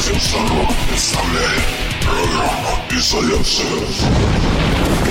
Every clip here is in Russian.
Радио Сорок представляет программу «Изоляция». Итак,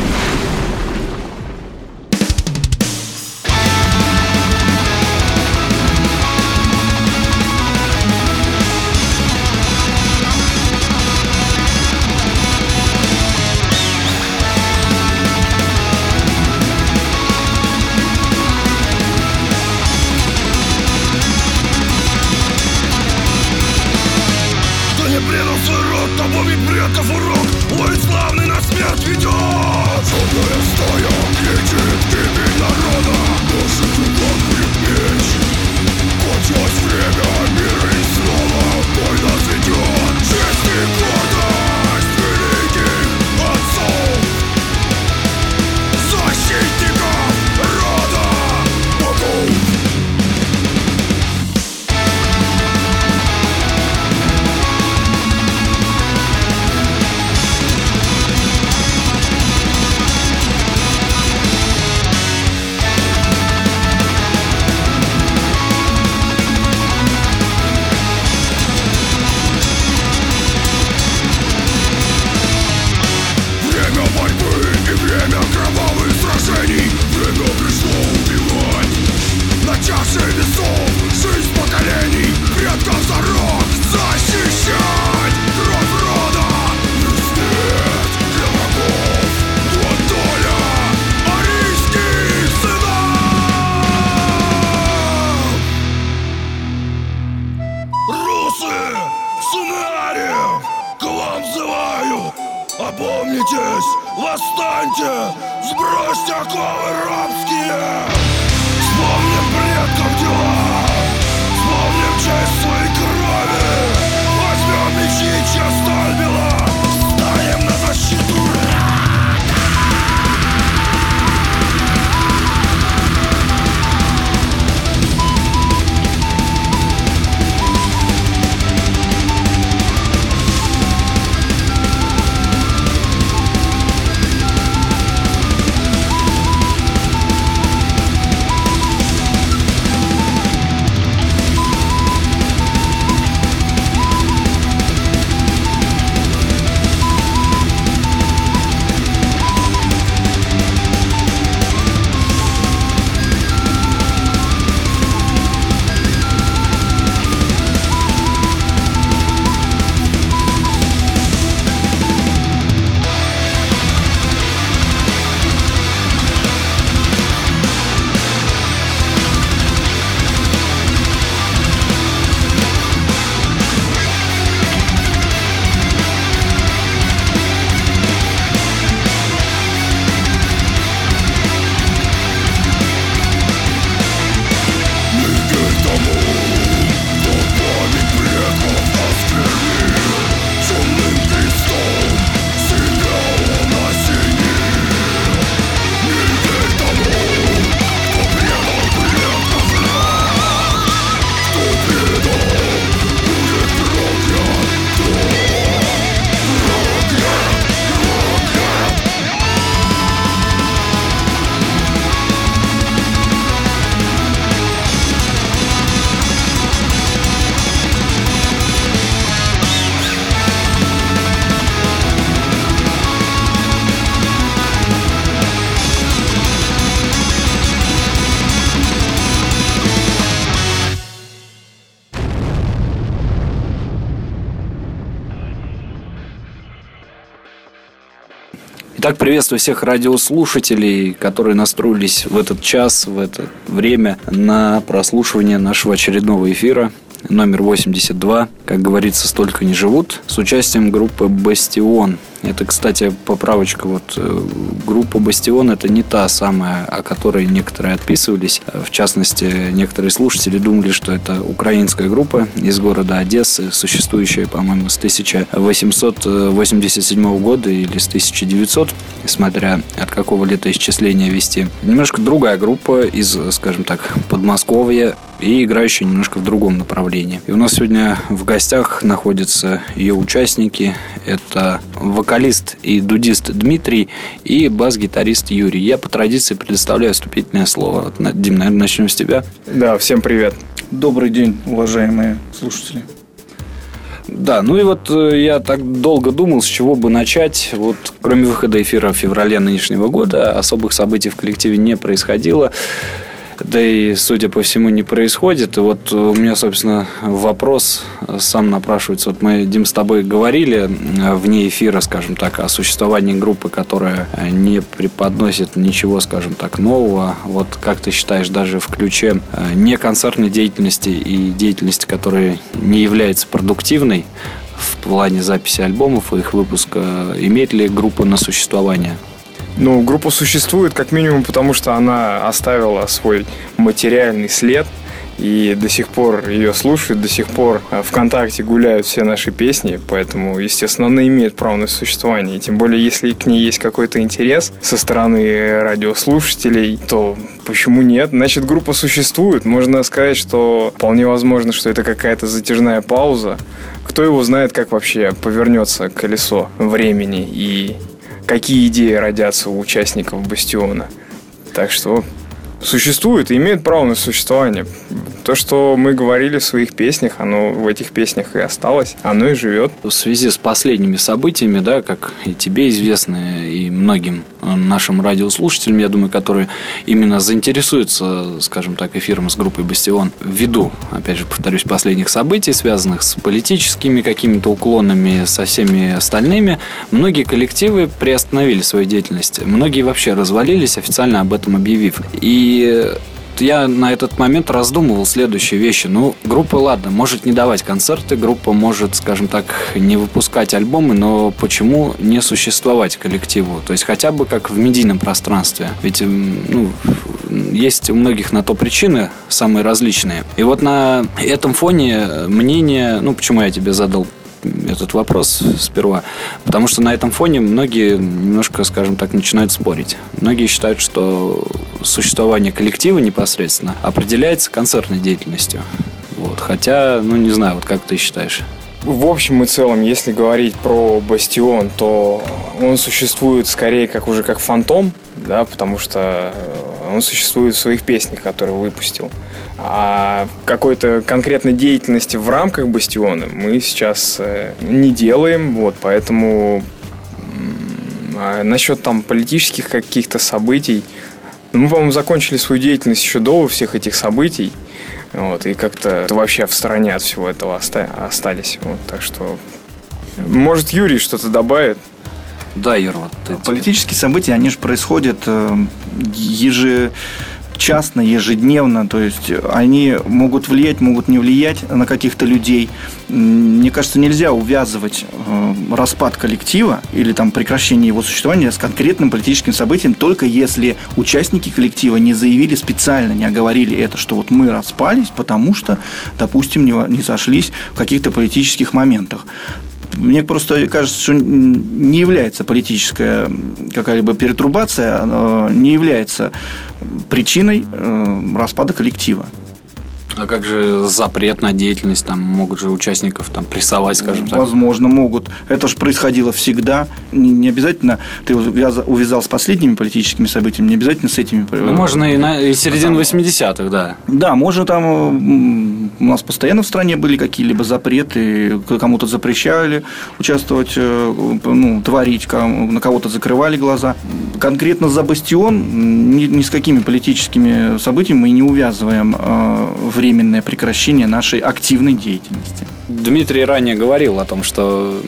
приветствую всех радиослушателей, которые настроились в этот час, в это время на прослушивание нашего очередного эфира. Номер 82, как говорится, столько не живут, с участием группы «Бастион». Это, кстати, поправочка. Вот э, группа «Бастион» — это не та самая, о которой некоторые отписывались. В частности, некоторые слушатели думали, что это украинская группа из города Одессы, существующая, по-моему, с 1887 года или с 1900, смотря от какого летоисчисления вести. Немножко другая группа из, скажем так, Подмосковья и играющая немножко в другом направлении. И у нас сегодня в гостях находятся ее участники. Это вокалист и дудист Дмитрий и бас-гитарист Юрий. Я по традиции предоставляю вступительное слово. Дим, наверное, начнем с тебя. Да, всем привет. Добрый день, уважаемые слушатели. Да, ну и вот э, я так долго думал, с чего бы начать. Вот кроме выхода эфира в феврале нынешнего года особых событий в коллективе не происходило да и, судя по всему, не происходит. И вот у меня, собственно, вопрос сам напрашивается. Вот мы, Дим, с тобой говорили вне эфира, скажем так, о существовании группы, которая не преподносит ничего, скажем так, нового. Вот как ты считаешь, даже в ключе э, не концертной деятельности и деятельности, которая не является продуктивной, в плане записи альбомов и их выпуска, имеет ли группа на существование? Ну, группа существует как минимум потому, что она оставила свой материальный след и до сих пор ее слушают, до сих пор э, ВКонтакте гуляют все наши песни, поэтому, естественно, она имеет право на существование. И тем более, если к ней есть какой-то интерес со стороны радиослушателей, то почему нет? Значит, группа существует. Можно сказать, что вполне возможно, что это какая-то затяжная пауза. Кто его знает, как вообще повернется колесо времени и какие идеи родятся у участников Бастиона. Так что существует и имеет право на существование. То, что мы говорили в своих песнях, оно в этих песнях и осталось, оно и живет. В связи с последними событиями, да, как и тебе известно, и многим нашим радиослушателям, я думаю, которые именно заинтересуются, скажем так, эфиром с группой «Бастион», ввиду, опять же, повторюсь, последних событий, связанных с политическими какими-то уклонами, со всеми остальными, многие коллективы приостановили свою деятельность. Многие вообще развалились, официально об этом объявив. И я на этот момент раздумывал следующие вещи. Ну, группа, ладно, может не давать концерты, группа может, скажем так, не выпускать альбомы, но почему не существовать коллективу? То есть хотя бы как в медийном пространстве. Ведь ну, есть у многих на то причины самые различные. И вот на этом фоне мнение, ну, почему я тебе задал этот вопрос сперва. Потому что на этом фоне многие немножко, скажем так, начинают спорить. Многие считают, что существование коллектива непосредственно определяется концертной деятельностью. Вот. Хотя, ну не знаю, вот как ты считаешь? В общем и целом, если говорить про Бастион, то он существует скорее как уже как фантом, да, потому что он существует в своих песнях, которые выпустил. А какой-то конкретной деятельности в рамках Бастиона мы сейчас э, не делаем, вот, поэтому а насчет там политических каких-то событий, ну, мы, по-моему, закончили свою деятельность еще до всех этих событий, вот, и как-то вообще в стороне от всего этого остались, вот, так что, может, Юрий что-то добавит? Да, Юр, вот ты, Политические события, они же происходят э, еже частно, ежедневно, то есть они могут влиять, могут не влиять на каких-то людей. Мне кажется, нельзя увязывать э, распад коллектива или там прекращение его существования с конкретным политическим событием, только если участники коллектива не заявили специально, не оговорили это, что вот мы распались, потому что, допустим, не, сошлись в каких-то политических моментах. Мне просто кажется, что не является политическая какая-либо перетрубация, не является причиной э, распада коллектива. А как же запрет на деятельность? Там могут же участников там прессовать, скажем так. Возможно, могут. Это же происходило всегда. Не, не обязательно ты увязал с последними политическими событиями, не обязательно с этими. Ну, можно и, на, и середину 80-х, да. Да, можно там... У нас постоянно в стране были какие-либо запреты, кому-то запрещали участвовать, э, ну, творить, на кого-то закрывали глаза. Конкретно за Бастион ни, ни с какими политическими событиями мы не увязываем э, время временное прекращение нашей активной деятельности. Дмитрий ранее говорил о том, что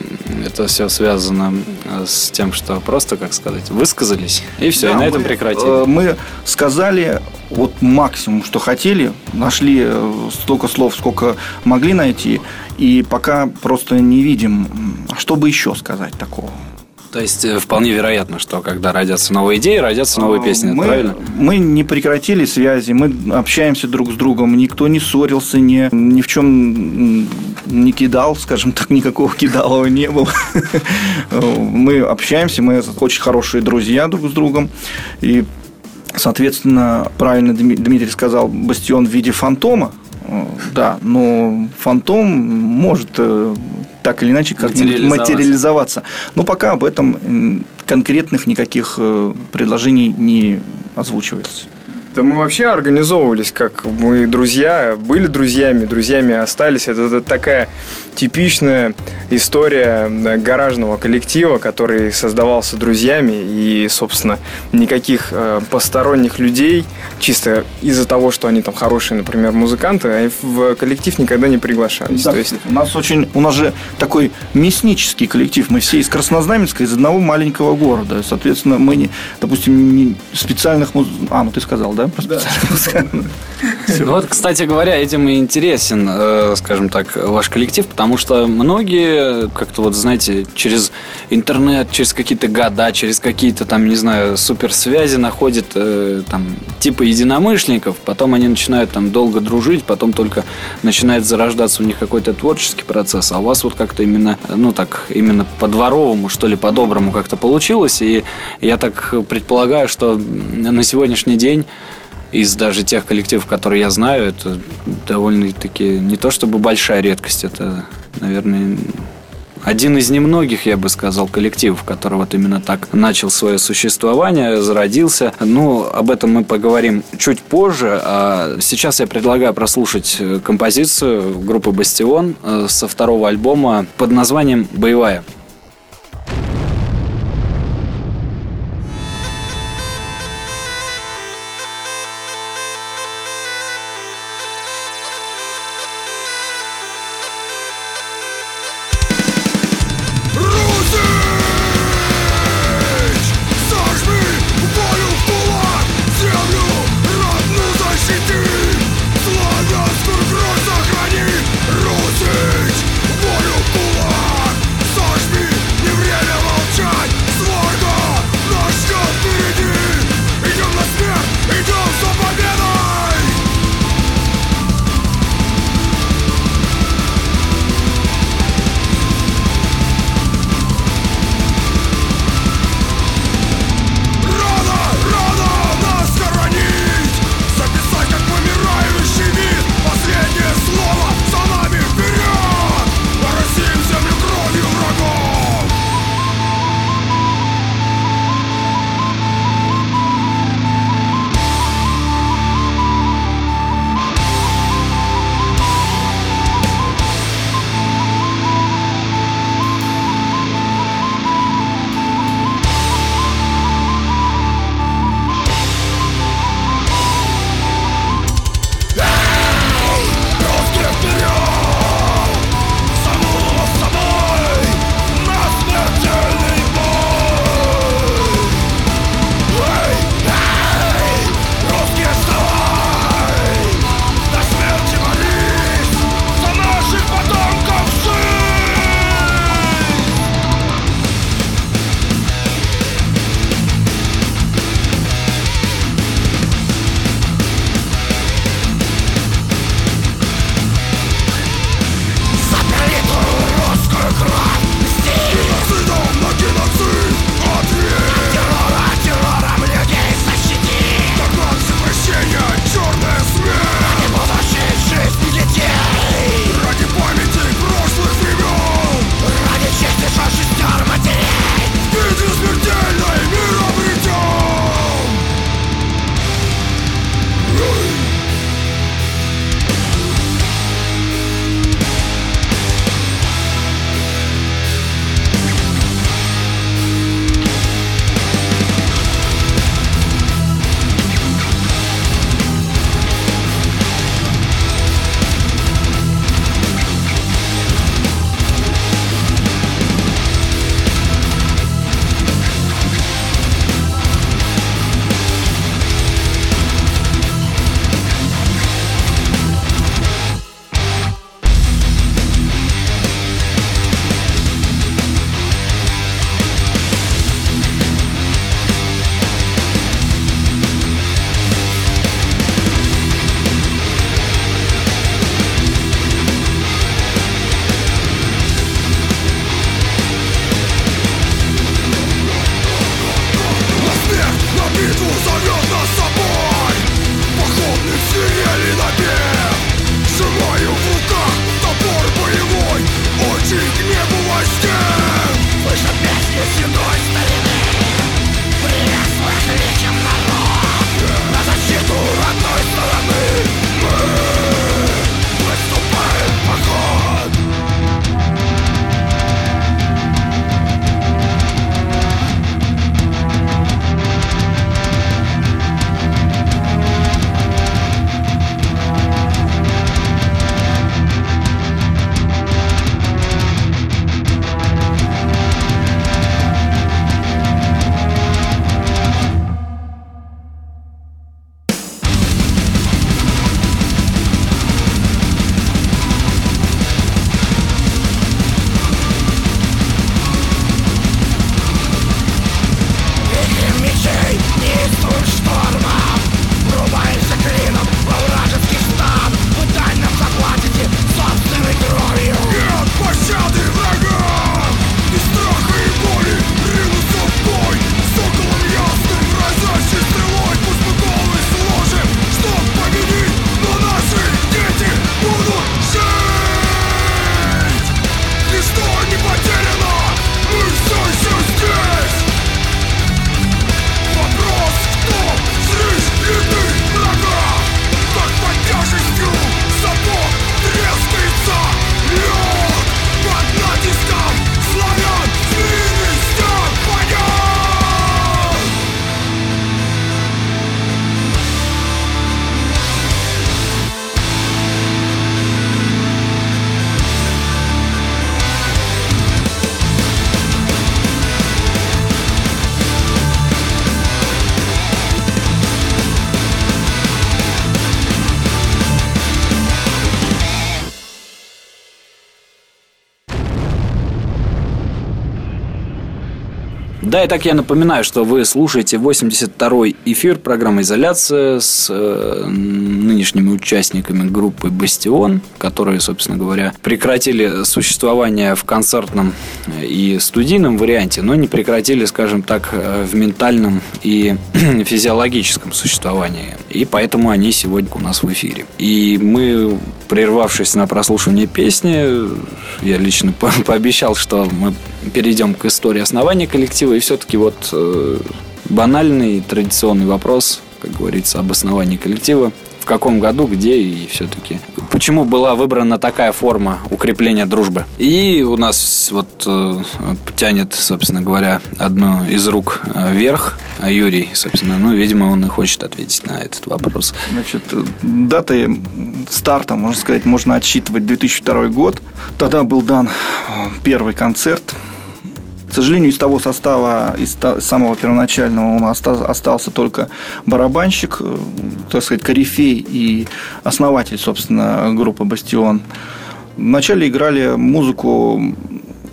это все связано э, с тем, что просто, как сказать, высказались, и все, да, и на мы, этом прекратили. Э, мы сказали вот максимум, что хотели, нашли э, столько слов, сколько могли найти, и пока просто не видим, что бы еще сказать такого. То есть э, вполне вероятно, что когда родятся новые идеи, родятся новые а, песни, мы, правильно? Мы не прекратили связи, мы общаемся друг с другом, никто не ссорился, ни, ни в чем не кидал, скажем так, никакого кидалова не было. Мы общаемся, мы очень хорошие друзья друг с другом. И, соответственно, правильно Дмитрий сказал, бастион в виде фантома, да, но фантом может э, так или иначе как материализоваться. материализоваться. Но пока об этом конкретных никаких э, предложений не озвучивается. Да мы вообще организовывались, как мы друзья, были друзьями, друзьями остались. Это, это такая типичная история гаражного коллектива, который создавался друзьями. И, собственно, никаких э, посторонних людей, чисто из-за того, что они там хорошие, например, музыканты, в коллектив никогда не приглашались. Да, То есть у нас очень, у нас же такой мяснический коллектив, мы все из Краснознаменска, из одного маленького города, соответственно, мы не, допустим, не специальных муз... а, ну ты сказал, да, про специальных ну вот, кстати говоря, этим и интересен, э, скажем так, ваш коллектив, потому что многие, как-то вот, знаете, через интернет, через какие-то года, через какие-то там, не знаю, суперсвязи находят э, там типа единомышленников, потом они начинают там долго дружить, потом только начинает зарождаться у них какой-то творческий процесс, а у вас вот как-то именно, ну так, именно по-дворовому, что ли, по-доброму как-то получилось, и я так предполагаю, что на сегодняшний день из даже тех коллективов, которые я знаю, это довольно-таки не то чтобы большая редкость, это, наверное, один из немногих, я бы сказал, коллективов, который вот именно так начал свое существование, зародился. Ну, об этом мы поговорим чуть позже. А сейчас я предлагаю прослушать композицию группы «Бастион» э, со второго альбома под названием «Боевая». Да, и так я напоминаю, что вы слушаете 82-й эфир программы «Изоляция» с э, нынешними участниками группы «Бастион», которые, собственно говоря, прекратили существование в концертном и студийном варианте, но не прекратили, скажем так, э, в ментальном и физиологическом существовании. И поэтому они сегодня у нас в эфире. И мы, прервавшись на прослушивание песни, я лично пообещал, что мы перейдем к истории основания коллектива. Все-таки вот э, банальный традиционный вопрос, как говорится, об основании коллектива в каком году, где и все-таки почему была выбрана такая форма укрепления дружбы. И у нас вот э, тянет, собственно говоря, одну из рук э, вверх Юрий, собственно, ну, видимо, он и хочет ответить на этот вопрос. Значит, даты старта, можно сказать, можно отсчитывать 2002 год. Тогда был дан первый концерт к сожалению, из того состава, из самого первоначального у нас остался только барабанщик, э, так сказать, корифей и основатель, собственно, группы «Бастион». Вначале играли музыку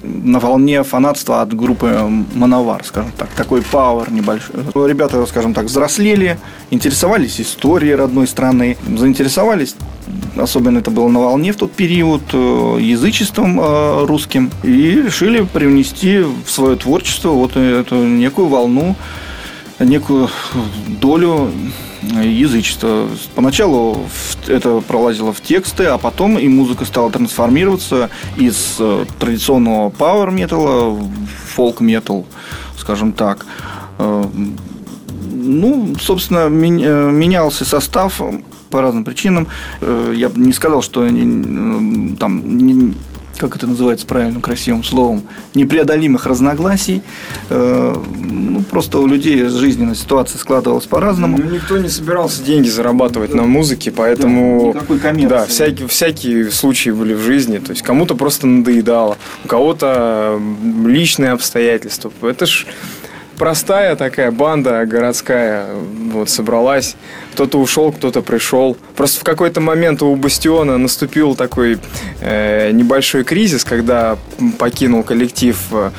на волне фанатства от группы Мановар, скажем так. Такой пауэр небольшой. Ребята, скажем так, взрослели, интересовались историей родной страны, заинтересовались особенно это было на волне в тот период, э, язычеством э, русским, и решили привнести в свое творчество вот эту некую волну, некую долю язычества. Поначалу это пролазило в тексты, а потом и музыка стала трансформироваться из э, традиционного пауэр металла в фолк метал, скажем так. Ну, собственно, менялся состав по разным причинам. Э, я бы не сказал, что там как это называется правильным красивым словом, непреодолимых разногласий. Э, ну, просто у людей жизненная ситуация складывалась по-разному. Ну, никто не собирался деньги зарабатывать на музыке, поэтому... Да, никакой коммерции. Да, всякие, всякие случаи были в жизни. То есть, кому-то просто надоедало, у кого-то личные обстоятельства. Это ж простая такая банда городская вот собралась. Кто-то ушел, кто-то пришел. Просто в какой-то момент у Бастиона наступил такой э, небольшой кризис, когда покинул коллектив э,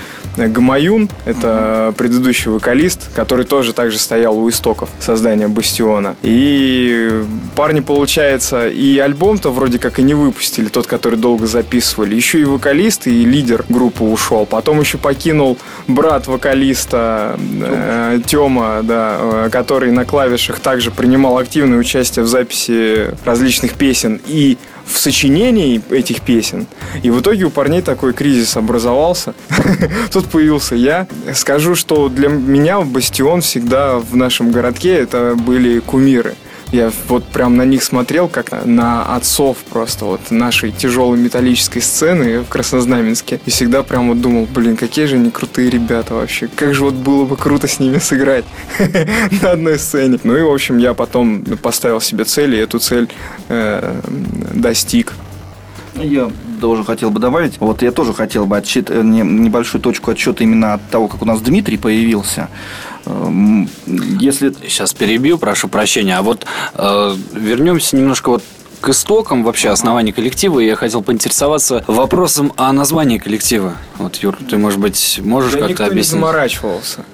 Гамаюн, это предыдущий вокалист, который тоже также стоял у истоков создания Бастиона. И парни, получается, и альбом-то вроде как и не выпустили, тот, который долго записывали. Еще и вокалист, и лидер группы ушел. Потом еще покинул брат вокалиста э, Тёма, да, э, который на клавишах также принимал активное участие в записи различных песен и в сочинении этих песен. И в итоге у парней такой кризис образовался. Тут появился я. Скажу, что для меня Бастион всегда в нашем городке это были кумиры. Я вот прям на них смотрел, как на отцов просто вот нашей тяжелой металлической сцены в Краснознаменске. И всегда прям вот думал, блин, какие же они крутые ребята вообще. Как же вот было бы круто с ними сыграть на одной сцене. Ну и, в общем, я потом поставил себе цель, и эту цель э, достиг. Я тоже хотел бы добавить. Вот я тоже хотел бы отсчит, э, небольшую точку отсчета именно от того, как у нас Дмитрий появился. Эм, если... Сейчас перебью, прошу прощения. А вот э, вернемся немножко вот к истокам вообще основания коллектива. Я хотел поинтересоваться вопросом о названии коллектива. Вот, Юр, ты, может быть, можешь да как-то объяснить? не заморачивался.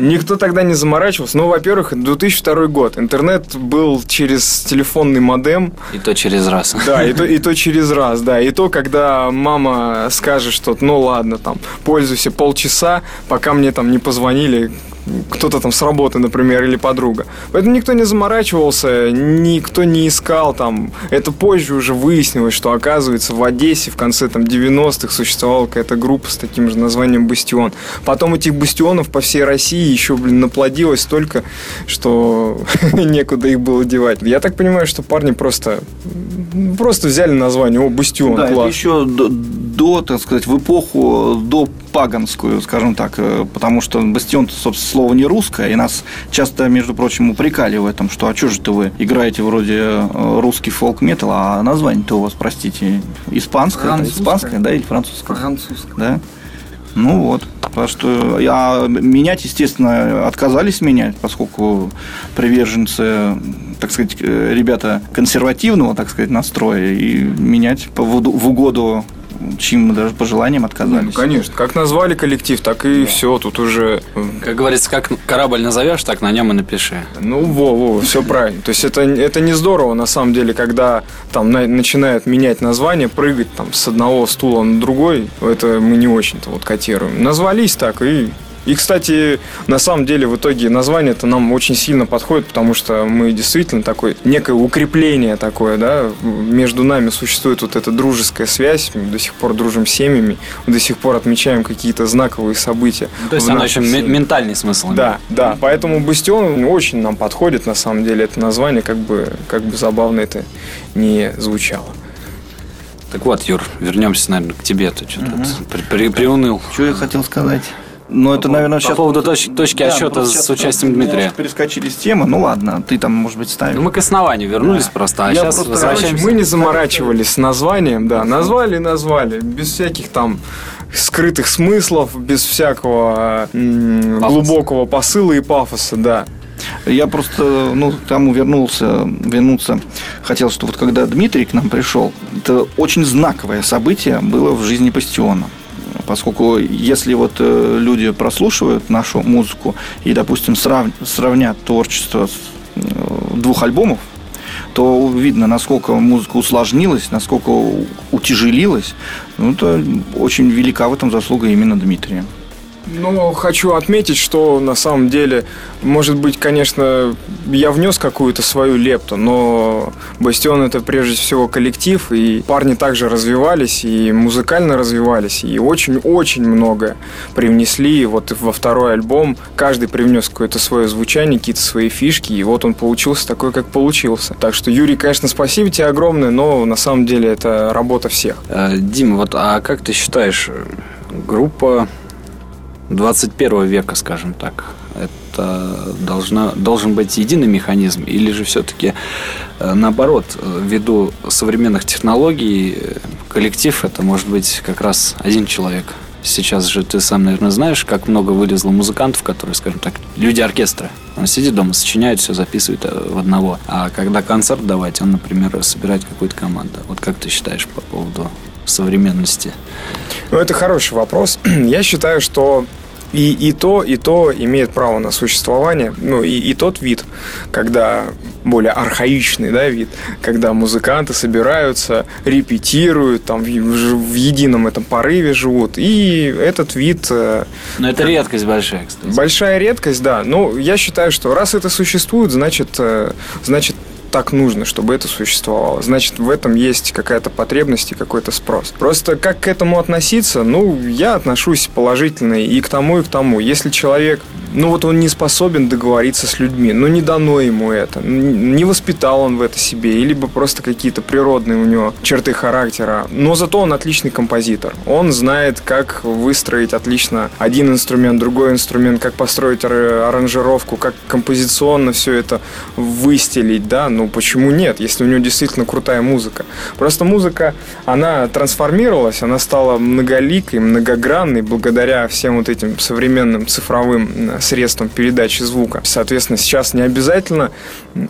Никто тогда не заморачивался. Ну, во-первых, 2002 год. Интернет был через телефонный модем. И то через раз. Да, и то, и то через раз, да. И то, когда мама скажет, что ну ладно, там, пользуйся полчаса, пока мне там не позвонили кто-то там с работы, например, или подруга. Поэтому никто не заморачивался, никто не искал там. Это позже уже выяснилось, что оказывается в Одессе в конце там 90-х существовала какая-то группа с таким же названием «Бастион». Потом этих бастионов по всей России еще, блин, наплодилось столько, что некуда их было девать. Я так понимаю, что парни просто просто взяли название, о, «Бастион», да, класс. еще до, до, так сказать, в эпоху до паганскую, скажем так, э, потому что «Бастион», собственно, слово не русское, и нас часто, между прочим, упрекали в этом, что а что же вы играете вроде э, русский фолк-метал, а название-то у вас, простите, испанское, это испанское, да, или французское? Французское. Да? Ну вот. Потому что я менять, естественно, отказались менять, поскольку приверженцы, так сказать, э, ребята консервативного, так сказать, настроя, и менять в угоду чьим мы даже пожеланиям отказались. Ну, конечно. Как назвали коллектив, так и все. Тут уже... э, Как говорится, как корабль назовешь, так на нем и напиши. Ну, во, во, все правильно. То есть это, это не здорово, на самом деле, когда там на- начинают менять название, прыгать там с одного стула на другой. Это мы не очень-то вот котируем. Назвались так и... И, кстати, на самом деле, в итоге название это нам очень сильно подходит, потому что мы действительно такое, некое укрепление такое, да, между нами существует вот эта дружеская связь, мы до сих пор дружим с семьями, до сих пор отмечаем какие-то знаковые события. То есть оно еще семье. ментальный смысл. Да, да. Поэтому Бастион очень нам подходит, на самом деле, это название, как бы, как бы забавно это не звучало. Так вот, Юр, вернемся, наверное, к тебе. Ты что тут при- при- приуныл. Что я хотел сказать? Ну, это, наверное, по сейчас... поводу точ- точки отсчета просто с участием Дмитрия. перескочили с темы. Ну, ладно, ты там, может быть, ставишь. Ну, мы к основанию вернулись просто, а Я сейчас просто, возвращаемся. Короче, мы не заморачивались с названием, да, назвали, назвали, без всяких там скрытых смыслов, без всякого м, глубокого посыла и пафоса, да. Я просто, ну, к тому вернулся, вернуться хотел, что вот когда Дмитрий к нам пришел, это очень знаковое событие было в жизни Бастиона. Поскольку если вот э, люди прослушивают нашу музыку и, допустим, срав- сравнят творчество э, двух альбомов, то видно, насколько музыка усложнилась, насколько утяжелилась. Ну, это очень велика в этом заслуга именно Дмитрия. Ну, хочу отметить, что на самом деле, может быть, конечно, я внес какую-то свою лепту, но Бастион это прежде всего коллектив, и парни также развивались, и музыкально развивались, и очень-очень много привнесли вот во второй альбом. Каждый привнес какое-то свое звучание, какие-то свои фишки, и вот он получился такой, как получился. Так что, Юрий, конечно, спасибо тебе огромное, но на самом деле это работа всех. Э, Дим, вот а как ты считаешь, э, группа 21 века, скажем так, это должна, должен быть единый механизм, или же все-таки наоборот, э, ввиду современных технологий, э, коллектив это может быть как раз один человек. Сейчас же ты сам, наверное, знаешь, как много вылезло музыкантов, которые, скажем так, люди оркестра. Он сидит дома, сочиняет, все записывает э, в одного. А когда концерт давать, он, например, собирает какую-то команду. Вот как ты считаешь по поводу современности? Ну, это хороший вопрос. Я считаю, что и, и то, и то имеет право на существование. Ну, и, и тот вид, когда более архаичный да, вид, когда музыканты собираются, репетируют, там, в, в- едином этом порыве живут. И этот вид э, Но это редкость большая, кстати. Большая редкость, да. Ну, я считаю, что раз это существует, значит, э, значит так нужно, чтобы это существовало. Значит, в этом есть какая-то потребность и какой-то спрос. Просто как к этому относиться? Ну, я отношусь положительно и к тому, и к тому. Если человек, ну вот он не способен договориться с людьми, ну не дано ему это, не воспитал он в это себе, либо просто какие-то природные у него черты характера. Но зато он отличный композитор. Он знает, как выстроить отлично один инструмент, другой инструмент, как построить ар- аранжировку, как композиционно все это выстелить, да, ну почему нет, если у него действительно крутая музыка. Просто музыка, она трансформировалась, она стала многоликой, многогранной благодаря всем вот этим современным цифровым м, средствам передачи звука. Соответственно, сейчас не обязательно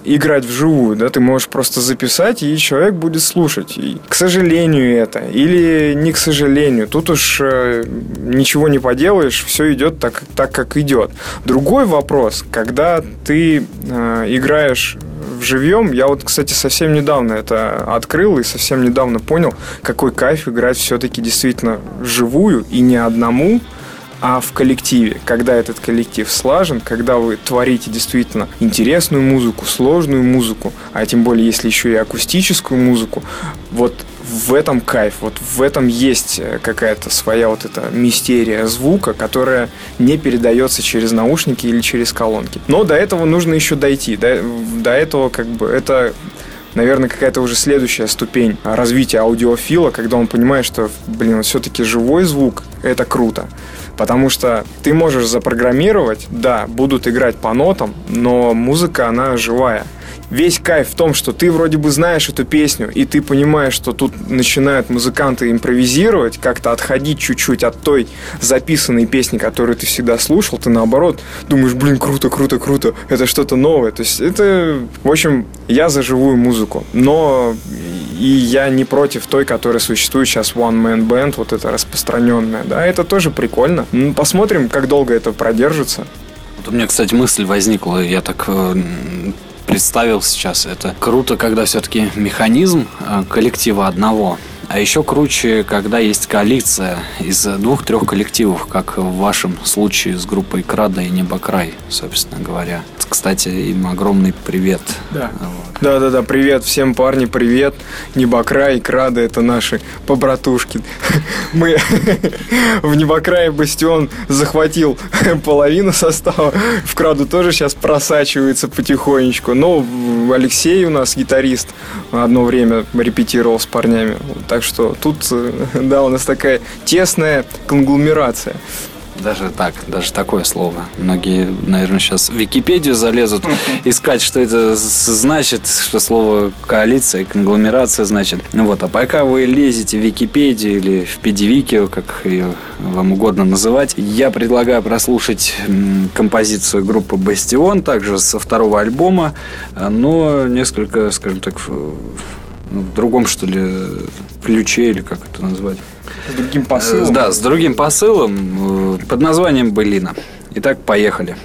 играть вживую, да, ты можешь просто записать, и человек будет слушать. И, к сожалению, это, или не к сожалению, тут уж э, ничего не поделаешь, все идет так, так, как идет. Другой вопрос, когда ты э, играешь в живьем, я вот, кстати, совсем недавно это открыл и совсем недавно понял, какой кайф играть все-таки действительно вживую и не одному, а в коллективе, когда этот коллектив слажен, когда вы творите действительно интересную музыку, сложную музыку, а тем более, если еще и акустическую музыку, вот в этом кайф, вот в этом есть э, какая-то своя вот эта мистерия звука, которая не передается через наушники или через колонки. Но до этого нужно еще дойти. До, до этого как бы это наверное, какая-то уже следующая ступень развития аудиофила, когда он понимает, что, блин, все-таки живой звук – это круто. Потому что ты можешь запрограммировать, да, будут играть по нотам, но музыка, она живая. Весь кайф в том, что ты вроде бы знаешь эту песню, и ты понимаешь, что тут начинают музыканты импровизировать, как-то отходить чуть-чуть от той записанной песни, которую ты всегда слушал, ты наоборот думаешь, блин, круто, круто, круто, это что-то новое. То есть это, в общем, я за живую музыку. Но и я не против той, которая существует сейчас One Man Band, вот это распространенная, да, это тоже прикольно. Ну, посмотрим, как долго это продержится. Вот у меня, кстати, мысль возникла, я так э, представил сейчас. Это круто, когда все-таки механизм э, коллектива одного а еще круче, когда есть коалиция из двух-трех коллективов, как в вашем случае с группой Крада и Небокрай, собственно говоря. Кстати, им огромный привет. Да. Вот. Да, да, да, привет всем, парни, привет. Небокрай и Крада это наши побратушки. Мы в Небокрае Бастион захватил половину состава. В Краду тоже сейчас просачивается потихонечку. Но Алексей у нас гитарист одно время репетировал с парнями. Так так что тут, э, да, у нас такая тесная конгломерация. Даже так, даже такое слово. Многие, наверное, сейчас в Википедию залезут искать, что это значит, что слово коалиция, конгломерация значит. Ну вот, а пока вы лезете в Википедию или в Педивикию, как ее вам угодно называть, я предлагаю прослушать композицию группы Бастион, также со второго альбома, но несколько, скажем так, в другом, что ли, ключе, или как это назвать? С другим посылом? Да, с другим посылом э, под названием «Былина». Итак, поехали.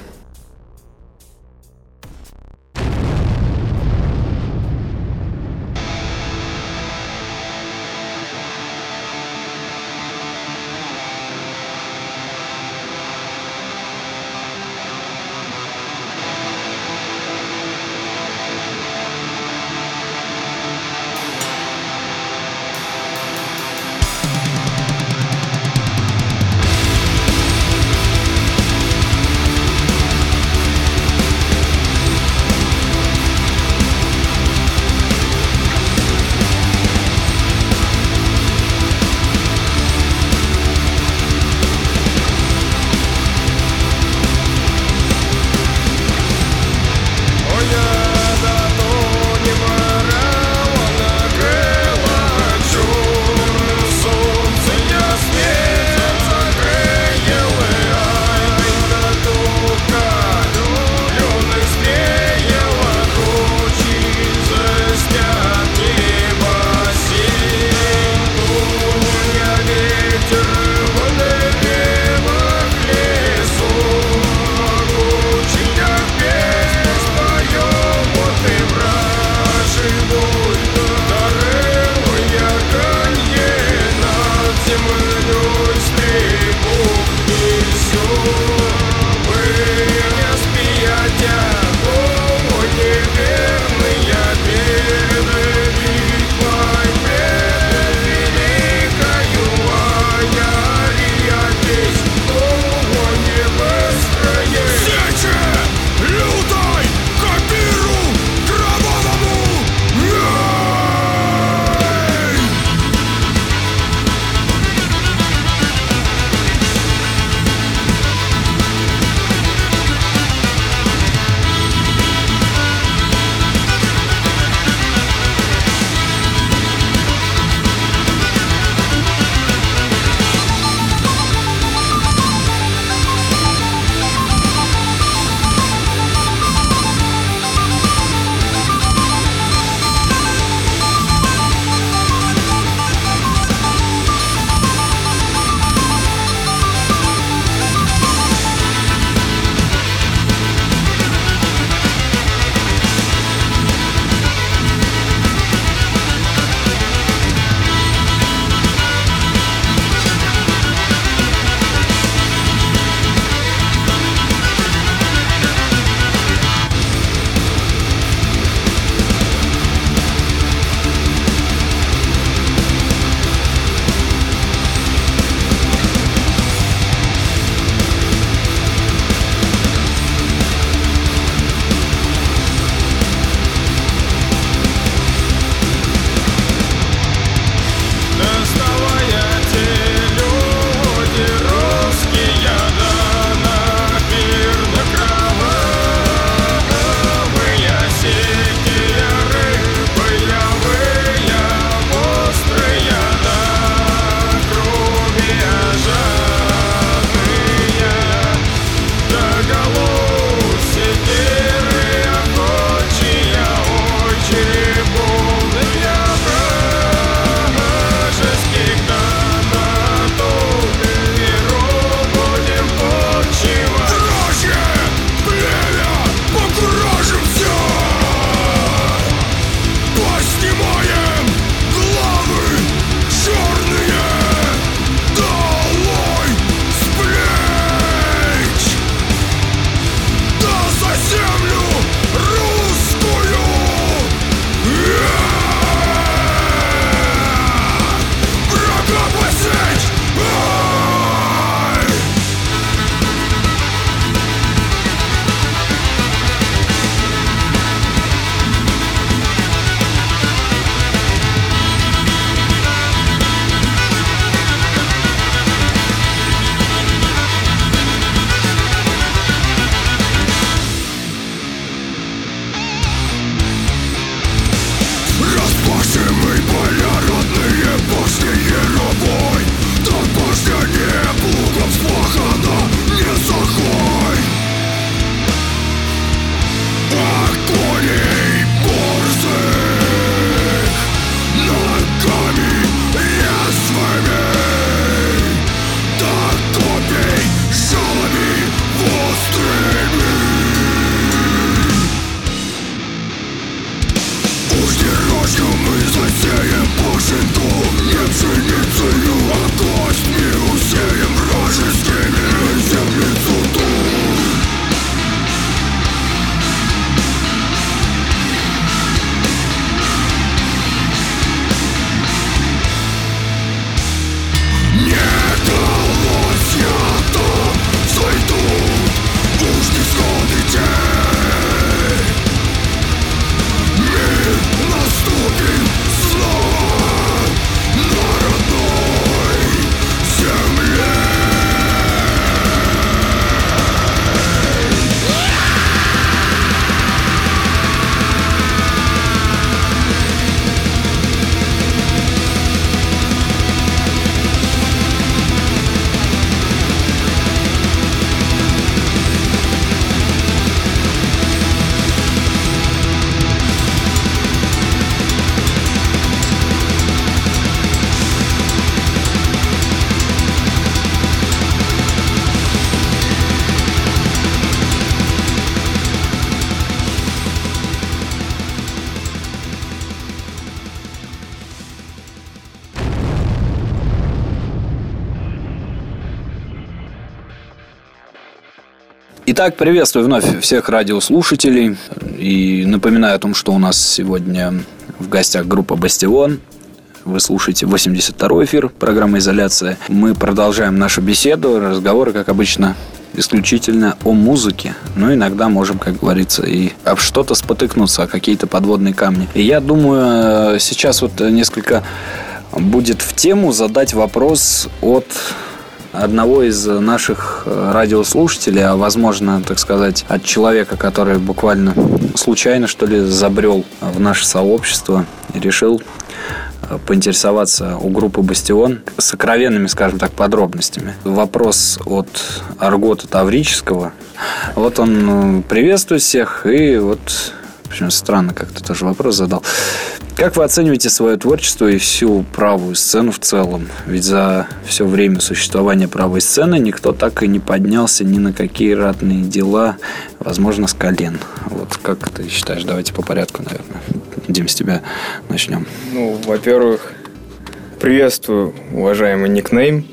Итак, приветствую вновь всех радиослушателей. И напоминаю о том, что у нас сегодня в гостях группа «Бастион». Вы слушаете 82-й эфир программы «Изоляция». Мы продолжаем нашу беседу, разговоры, как обычно, исключительно о музыке. Но иногда можем, как говорится, и об что-то спотыкнуться, о какие-то подводные камни. И я думаю, сейчас вот несколько будет в тему задать вопрос от одного из наших э, радиослушателей, а возможно, так сказать, от человека, который буквально случайно, что ли, забрел в наше сообщество и решил э, поинтересоваться у группы «Бастион» сокровенными, скажем так, подробностями. Вопрос от Аргота Таврического. Вот он э, приветствует всех и вот Причем странно как-то тоже вопрос задал. Как вы оцениваете свое творчество и всю правую сцену в целом? Ведь за все время существования правой сцены никто так и не поднялся ни на какие ратные дела, возможно, с колен. Вот как ты считаешь? Давайте по порядку, наверное. Дим, с тебя начнем. Ну, во-первых, приветствую, уважаемый никнейм.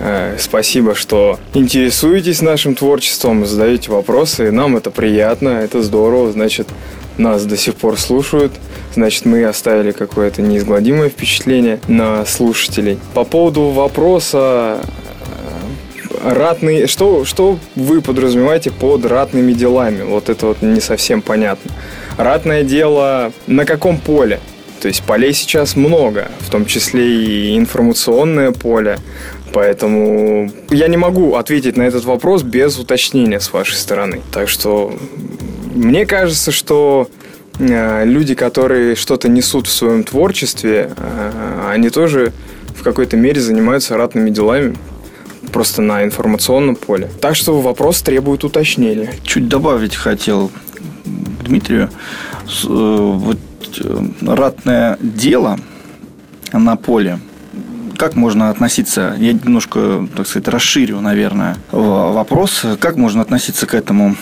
Э, спасибо, что интересуетесь нашим творчеством, задаете вопросы. Нам это приятно, это здорово. Значит, нас до сих пор слушают. Значит, мы оставили какое-то неизгладимое впечатление на слушателей. По поводу вопроса э, ратный, что, что вы подразумеваете под ратными делами? Вот это вот не совсем понятно. Ратное дело на каком поле? То есть полей сейчас много, в том числе и информационное поле, Поэтому я не могу ответить на этот вопрос без уточнения с вашей стороны. Так что мне кажется, что люди, которые что-то несут в своем творчестве, э, они тоже в какой-то мере занимаются ратными делами, просто на информационном поле. Так что вопрос требует уточнения. Чуть добавить хотел Дмитрию. Э, вот ратное дело на поле – как можно относиться, я немножко, так сказать, расширю, наверное, вопрос, как можно относиться к этому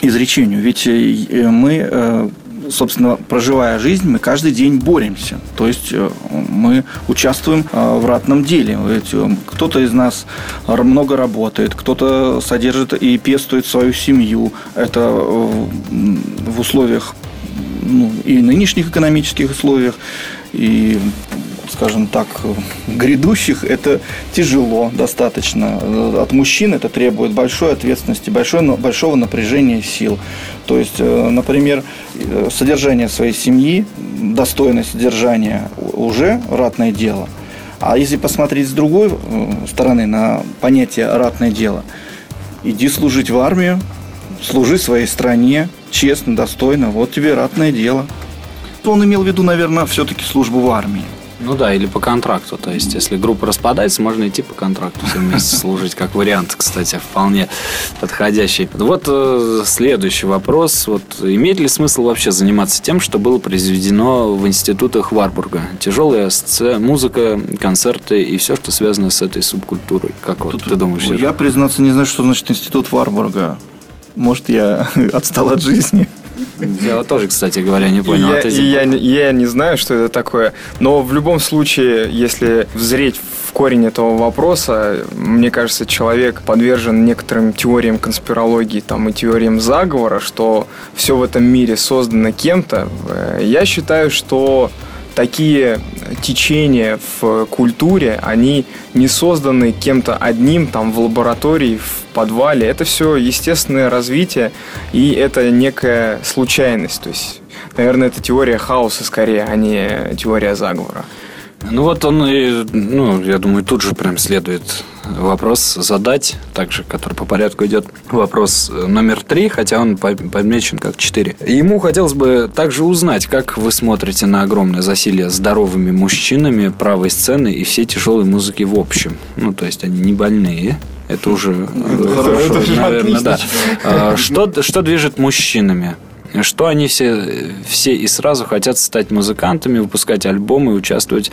изречению? Ведь э, мы э, собственно, проживая жизнь, мы каждый день боремся. То есть э, мы участвуем в ратном деле. Кто-то из нас много работает, кто-то содержит и пестует свою семью. Это в условиях ну, и нынешних экономических условиях, и скажем так, грядущих, это тяжело достаточно. От мужчин это требует большой ответственности, большой, большого напряжения сил. То есть, э, например, э, содержание своей семьи, достойное содержание уже ратное дело. А если посмотреть с другой э, стороны на понятие ратное дело, иди служить в армию, служи своей стране, честно, достойно, вот тебе ратное дело. Он имел в виду, наверное, все-таки службу в армии. Ну да, или по контракту. То есть, если группа распадается, можно идти по контракту все вместе служить, как вариант, кстати, вполне подходящий. Вот э, следующий вопрос. Вот имеет ли смысл вообще заниматься тем, что было произведено в институтах Варбурга? Тяжелая сцена, музыка, концерты и все, что связано с этой субкультурой. Как вот ты думаешь? Я, признаться, не знаю, что значит институт Варбурга. Может, я отстал от жизни. Я вот тоже, кстати говоря, не понял. Я, я, я не знаю, что это такое. Но в любом случае, если взреть в корень этого вопроса, мне кажется, человек подвержен некоторым теориям конспирологии там, и теориям заговора, что все в этом мире создано кем-то. Я считаю, что такие течения в культуре, они не созданы кем-то одним там в лаборатории, в подвале. Это все естественное развитие, и это некая случайность. То есть, наверное, это теория хаоса скорее, а не теория заговора. Ну вот он, и, ну, я думаю, тут же прям следует вопрос задать, также, который по порядку идет. Вопрос номер три, хотя он помечен как четыре. Ему хотелось бы также узнать, как вы смотрите на огромное засилие здоровыми мужчинами правой сцены и всей тяжелой музыки в общем. Ну, то есть они не больные, это уже хорошо, наверное, да. А, что, что движет мужчинами? Что они все, все и сразу хотят стать музыкантами, выпускать альбомы, участвовать,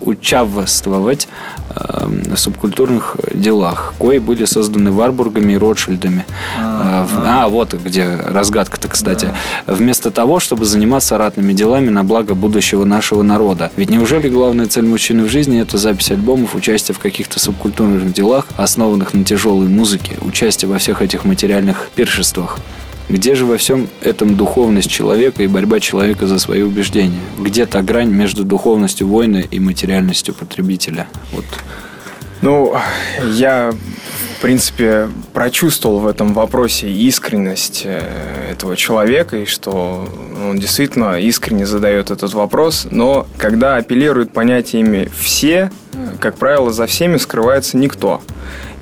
участвовать э, в субкультурных делах, кои были созданы Варбургами и Ротшильдами. А, э, а вот где разгадка-то, кстати. Да. Вместо того, чтобы заниматься ратными делами на благо будущего нашего народа. Ведь неужели главная цель мужчины в жизни это запись альбомов, участие в каких-то субкультурных делах, основанных на тяжелой музыке, участие во всех этих материальных пиршествах? Где же во всем этом духовность человека и борьба человека за свои убеждения? Где та грань между духовностью воина и материальностью потребителя? Вот. Ну, я, в принципе, прочувствовал в этом вопросе искренность э, этого человека, и что он действительно искренне задает этот вопрос, но когда апеллируют понятиями «все», как правило, за всеми скрывается никто.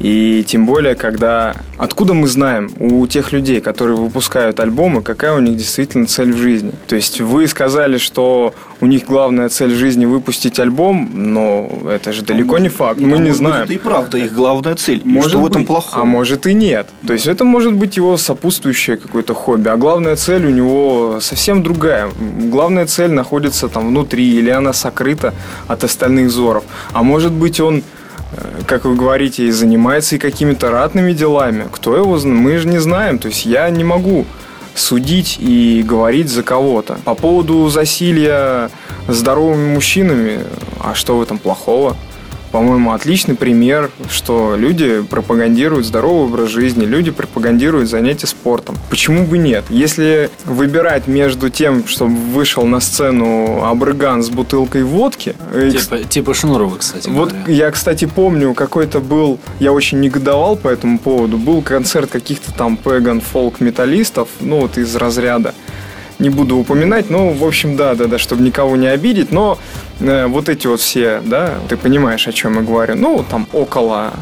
И тем более, когда... Откуда мы знаем у тех людей, которые выпускают альбомы, какая у них действительно цель в жизни? То есть вы сказали, что у них главная цель в жизни выпустить альбом, но это же далеко не факт. Мы не знаем. Это и правда их главная цель. Может что быть, в этом плохого? А может и нет. То есть это может быть его сопутствующее какое-то хобби, а главная цель у него совсем другая. Главная цель находится там внутри, или она сокрыта от остальных взоров. А может быть он как вы говорите, и занимается и какими-то ратными делами. Кто его знает? Мы же не знаем. То есть я не могу судить и говорить за кого-то. По поводу засилья здоровыми мужчинами, а что в этом плохого? По-моему, отличный пример, что люди пропагандируют здоровый образ жизни, люди пропагандируют занятия спортом. Почему бы нет? Если выбирать между тем, чтобы вышел на сцену абрыган с бутылкой водки... Э, типа, типа Шнурова, кстати Вот говоря. я, кстати, помню, какой-то был... Я очень негодовал по этому поводу. Был концерт каких-то там пэган-фолк-металлистов, ну вот из разряда не буду упоминать, но, в общем, да, да, да, чтобы никого не обидеть, но э, вот эти вот все, да, ты понимаешь, о чем я говорю, ну, там около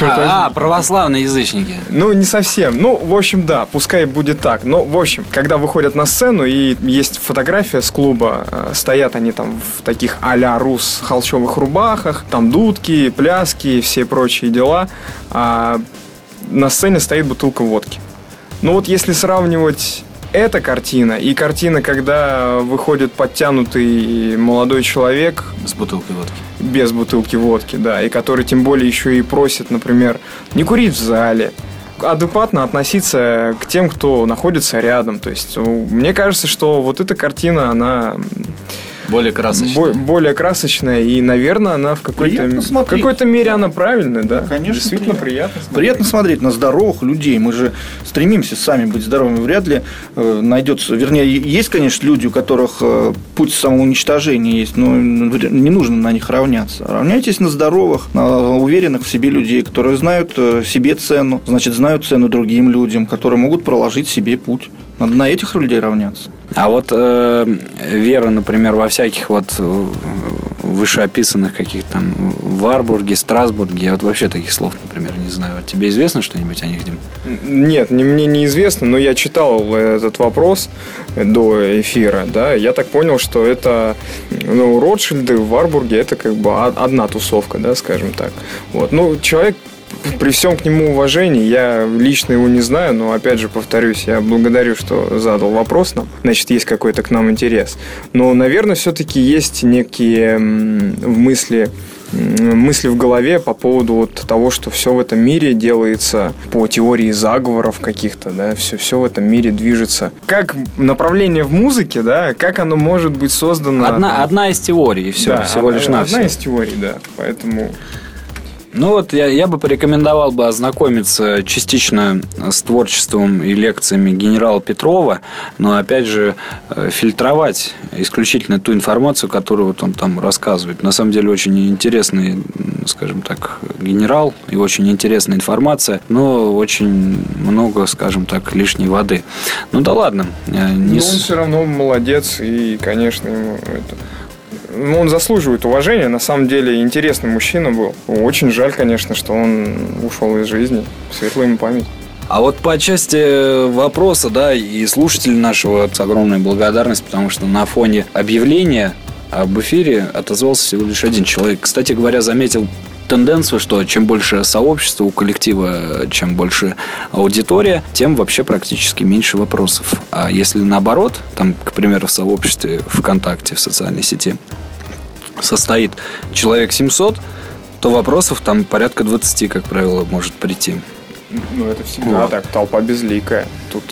а, а, православные язычники. Ну, не совсем. Ну, в общем, да, пускай будет так. Но, в общем, когда выходят на сцену и есть фотография с клуба, э, стоят они там в таких а-ля рус холчевых рубахах, там дудки, пляски, все прочие дела, а на сцене стоит бутылка водки. Ну вот если сравнивать эта картина и картина, когда выходит подтянутый молодой человек с бутылкой водки. Без бутылки водки, да, и который тем более еще и просит, например, не курить в зале, адекватно относиться к тем, кто находится рядом. То есть, мне кажется, что вот эта картина, она более красочная. Бо- более красочная, и, наверное, она в какой-то, в какой-то мере она правильная, да. да конечно. Действительно приятно. приятно смотреть. Приятно смотреть на здоровых людей. Мы же стремимся сами быть здоровыми. Вряд ли э, найдется, вернее, есть, конечно, люди, у которых э, путь самоуничтожения есть, но не нужно на них равняться. Равняйтесь на здоровых, на уверенных в себе людей, которые знают э, себе цену, значит, знают цену другим людям, которые могут проложить себе путь. Надо на этих людей равняться. А вот э, вера, например, во всяких вот э, вышеописанных каких-то там Варбурге, Страсбурге, я вот вообще таких слов, например, не знаю. Тебе известно что-нибудь о них, Дим? Нет, не, мне неизвестно, но я читал этот вопрос до эфира, да, я так понял, что это, ну, Ротшильды в Варбурге, это как бы одна тусовка, да, скажем так. Вот, ну, человек при всем к нему уважении, я лично его не знаю, но опять же повторюсь, я благодарю, что задал вопрос нам. Значит, есть какой-то к нам интерес. Но, наверное, все-таки есть некие мысли мысли в голове по поводу вот того, что все в этом мире делается по теории заговоров каких-то, да, все, все в этом мире движется. Как направление в музыке, да, как оно может быть создано... Одна, одна из теорий, все, да, всего лишь на Одна из теорий, да, поэтому... Ну вот я, я бы порекомендовал бы ознакомиться частично с творчеством и лекциями генерала Петрова, но опять же э, фильтровать исключительно ту информацию, которую вот он там рассказывает. На самом деле очень интересный, скажем так, генерал и очень интересная информация, но очень много, скажем так, лишней воды. Ну да ладно. Не... Но он все равно молодец и, конечно, ему это ну, он заслуживает уважения. На самом деле интересный мужчина был. Очень жаль, конечно, что он ушел из жизни. Светлая ему память. А вот по части вопроса, да, и слушателей нашего с огромной благодарность, потому что на фоне объявления об эфире отозвался всего лишь один человек. Кстати говоря, заметил тенденцию, что чем больше сообщества у коллектива, чем больше аудитория, тем вообще практически меньше вопросов. А если наоборот, там, к примеру, в сообществе ВКонтакте, в социальной сети, состоит человек 700, то вопросов там порядка 20, как правило, может прийти. Ну, это всегда вот. так, толпа безликая. Тут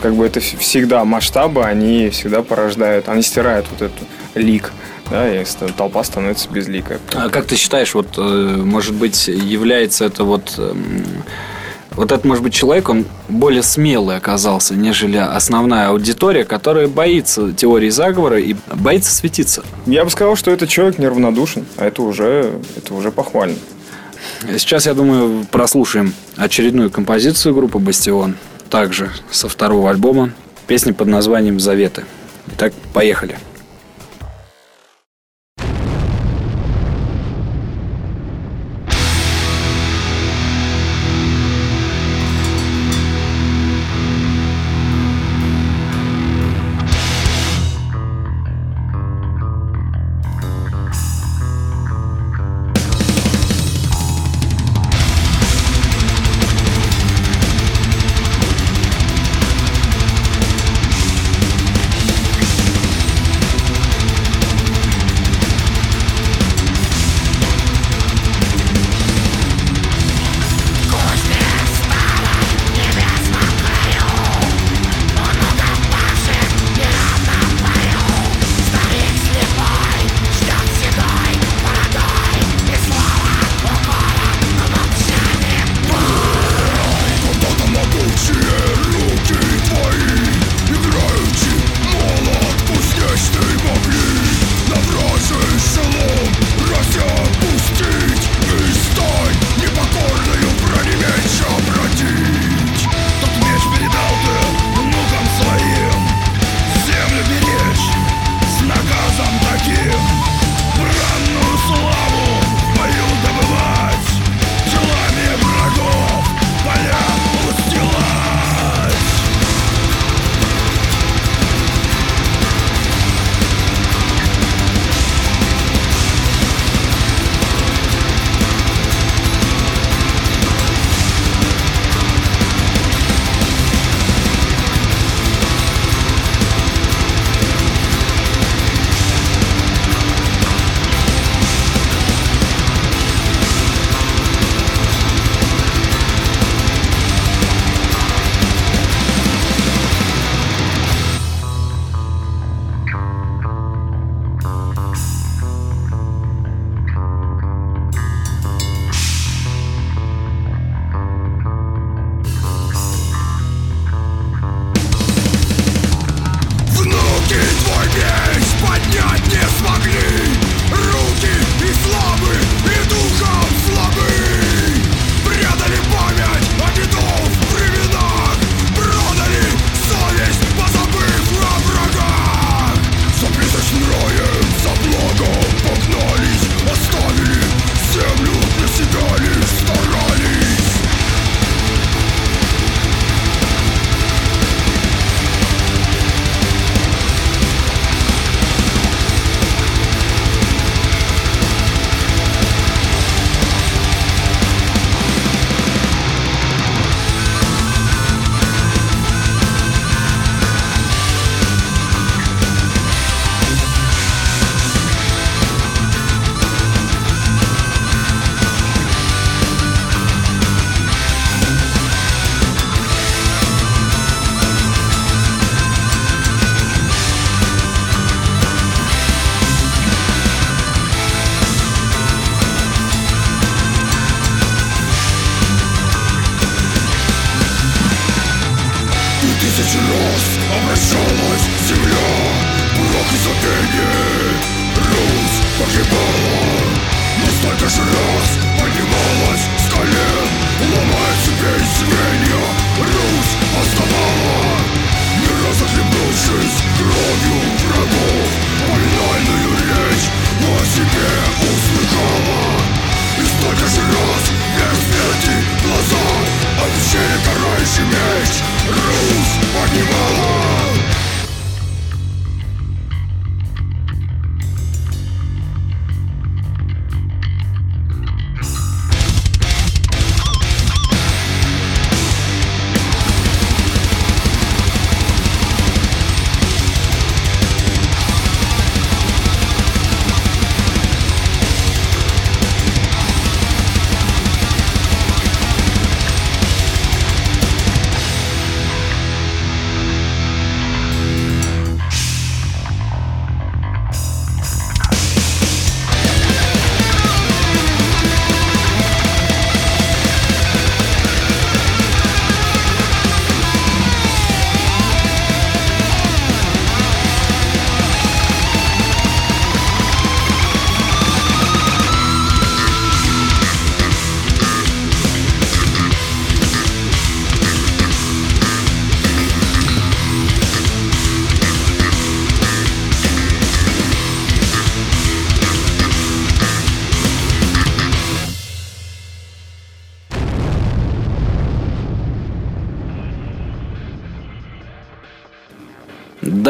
как бы это всегда масштабы, они всегда порождают, они стирают вот эту лик да, и толпа становится безликой. А как ты считаешь, вот, э, может быть, является это вот... Вот этот, может быть, человек, он более смелый оказался, нежели основная аудитория, которая боится теории заговора и боится светиться. Я бы сказал, что этот человек неравнодушен, а это уже, это уже похвально. Сейчас, я думаю, прослушаем очередную композицию группы «Бастион», также со второго альбома, песни под названием «Заветы». Итак, поехали.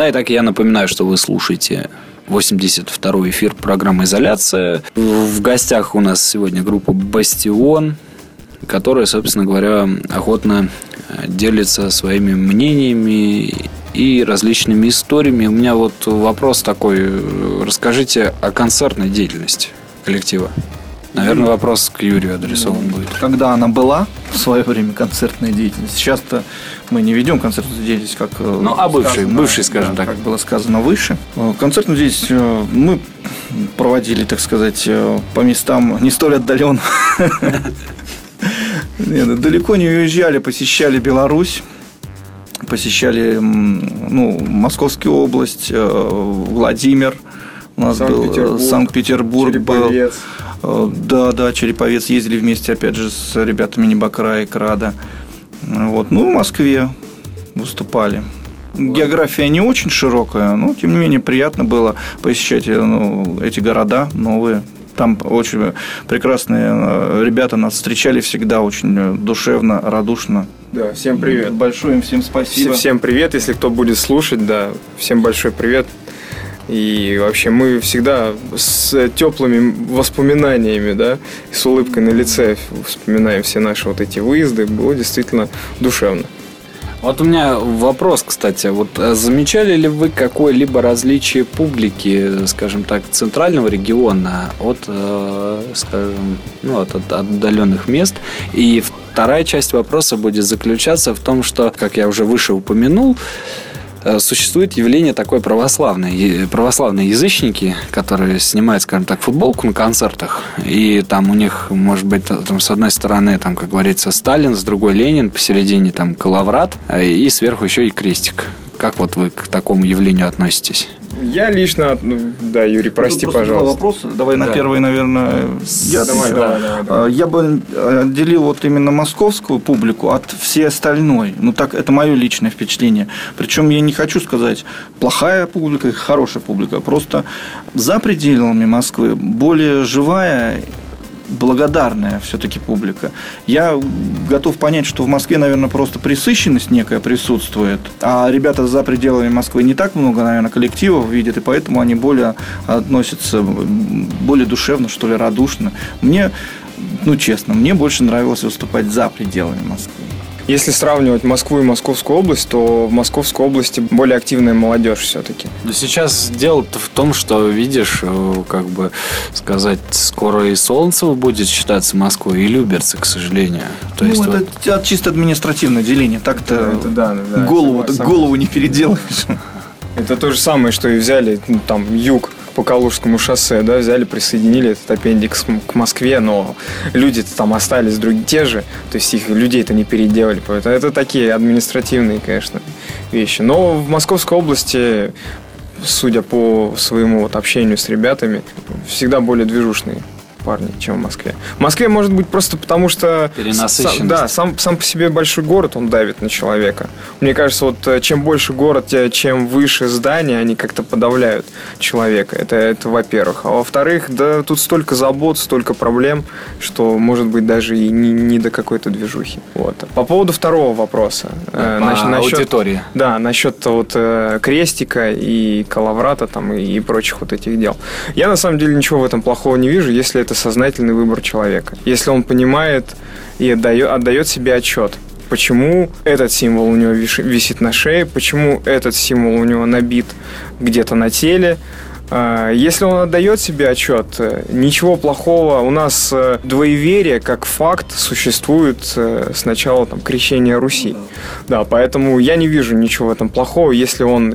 Да, и так я напоминаю, что вы слушаете 82-й эфир программы «Изоляция». В гостях у нас сегодня группа «Бастион», которая, собственно говоря, охотно делится своими мнениями и различными историями. У меня вот вопрос такой. Расскажите о концертной деятельности коллектива. Наверное, вопрос к Юрию адресован Ну, будет. Когда она была в свое время концертная деятельность, сейчас-то мы не ведем концертную деятельность, как э, Ну, а бывший, сказано, бывший, скажем да, так. как было сказано выше. Э, Концертную деятельность э, мы проводили, так сказать, по местам не столь отдаленным. Нет, Далеко не уезжали, посещали Беларусь, посещали ну, Московскую область, Владимир, у нас был Санкт-Петербург, Санкт-Петербург, был. Э, Да, да, Череповец ездили вместе, опять же, с ребятами Небокра и Крада. Вот. Ну, в Москве выступали. География не очень широкая, но тем не менее приятно было посещать э, ну, эти города новые. Там очень прекрасные э, ребята нас встречали всегда очень э, душевно, радушно. Да, всем привет. Большое им всем спасибо. Все- Всем привет, если кто будет слушать, да, всем большой привет. И вообще мы всегда с теплыми воспоминаниями, да, с улыбкой на лице вспоминаем все наши вот эти выезды. Было действительно душевно. Вот у меня вопрос, кстати. Вот э, замечали ли вы какое-либо различие публики, скажем так, центрального региона от, э, скажем, ну, от, от отдаленных мест? И вторая часть вопроса будет заключаться в том, что, как я уже выше упомянул, существует явление такое православное. Православные язычники, которые снимают, скажем так, футболку на концертах, и там у них, может быть, там, с одной стороны, там, как говорится, Сталин, с другой Ленин, посередине там Калаврат, э, и сверху еще и крестик. Как вот вы к такому явлению относитесь? Я лично, ну, да, Юрий, прости, два пожалуйста. вопроса. Давай на Да. первый, наверное, я Давай, давай, давай, давай. А, Я бы отделил вот именно московскую публику от всей остальной. Ну, так, это мое личное впечатление. Причем я не хочу сказать, плохая публика и хорошая публика. Просто за пределами Москвы более живая благодарная все-таки публика. Я готов понять, что в Москве, наверное, просто присыщенность некая присутствует, а ребята за пределами Москвы не так много, наверное, коллективов видят, и поэтому они более относятся более душевно, что ли, радушно. Мне, ну, честно, мне больше нравилось выступать за пределами Москвы. Если сравнивать Москву и Московскую область, то в Московской области более активная молодежь все-таки. Да сейчас дело-то в том, что, видишь, э, как бы сказать, скоро и Солнцево будет считаться Москвой, и Люберцы, к сожалению. То ну, есть это вот- чисто административное деление. Так-то да, да, голову, согласен. голову не переделаешь. Это то же самое, что и взяли ну, там юг по Калужскому шоссе, да, взяли, присоединили этот аппендикс к Москве, но люди-то там остались другие те же, то есть их людей-то не переделали, поэтому это такие административные, конечно, вещи. Но в Московской области, судя по своему вот общению с ребятами, всегда более движушные парни, чем в Москве. В Москве может быть просто потому, что Перенасыщенность. сам- да, сам, сам по себе большой город, он давит на человека. Мне кажется, вот э, чем больше город, чем выше здания, они как-то подавляют человека. Это, это во-первых. А во-вторых, да, тут столько забот, столько проблем, что может быть даже и не, не до какой-то движухи. Вот. По поводу второго вопроса. э, наш- насчет- аудитории. да, насчет вот э, крестика и калаврата там и, и прочих вот этих дел. Я на самом деле ничего в этом плохого не вижу, если это сознательный выбор человека. Если он понимает и отдает, отдает себе отчет, почему этот символ у него висит на шее, почему этот символ у него набит где-то на теле. А, Если он отдает себе отчет, э, ничего плохого. У нас э, двоеверие как факт существует э, с начала там, крещения Руси. Да, поэтому я не вижу ничего в этом плохого, если он,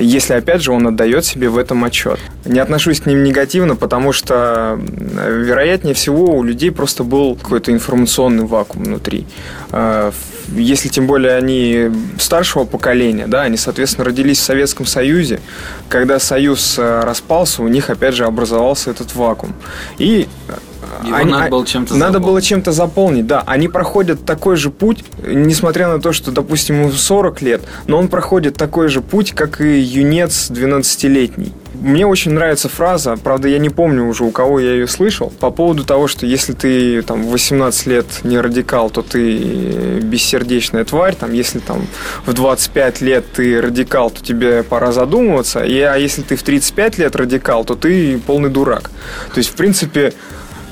если опять же он отдает себе в этом отчет. Не отношусь к ним негативно, потому что вероятнее всего у людей просто был какой-то информационный вакуум внутри. В- Если тем более они старшего поколения, да, они, соответственно, родились в Советском Союзе, когда Союз э, распался, у них опять же образовался этот вакуум. И э, Его надо было чем-то надо заполнить. было чем-то заполнить, да. Они проходят такой же путь, несмотря на то, что, допустим, ему 40 лет, но он проходит такой же путь, как и юнец 12-летний. Мне очень нравится фраза, правда, я не помню уже, у кого я ее слышал, по поводу того, что если ты там в 18 лет не радикал, то ты бессердечная тварь, там, если там в 25 лет ты радикал, то тебе пора задумываться, и, а если ты в 35 лет радикал, то ты полный дурак. То есть, в принципе,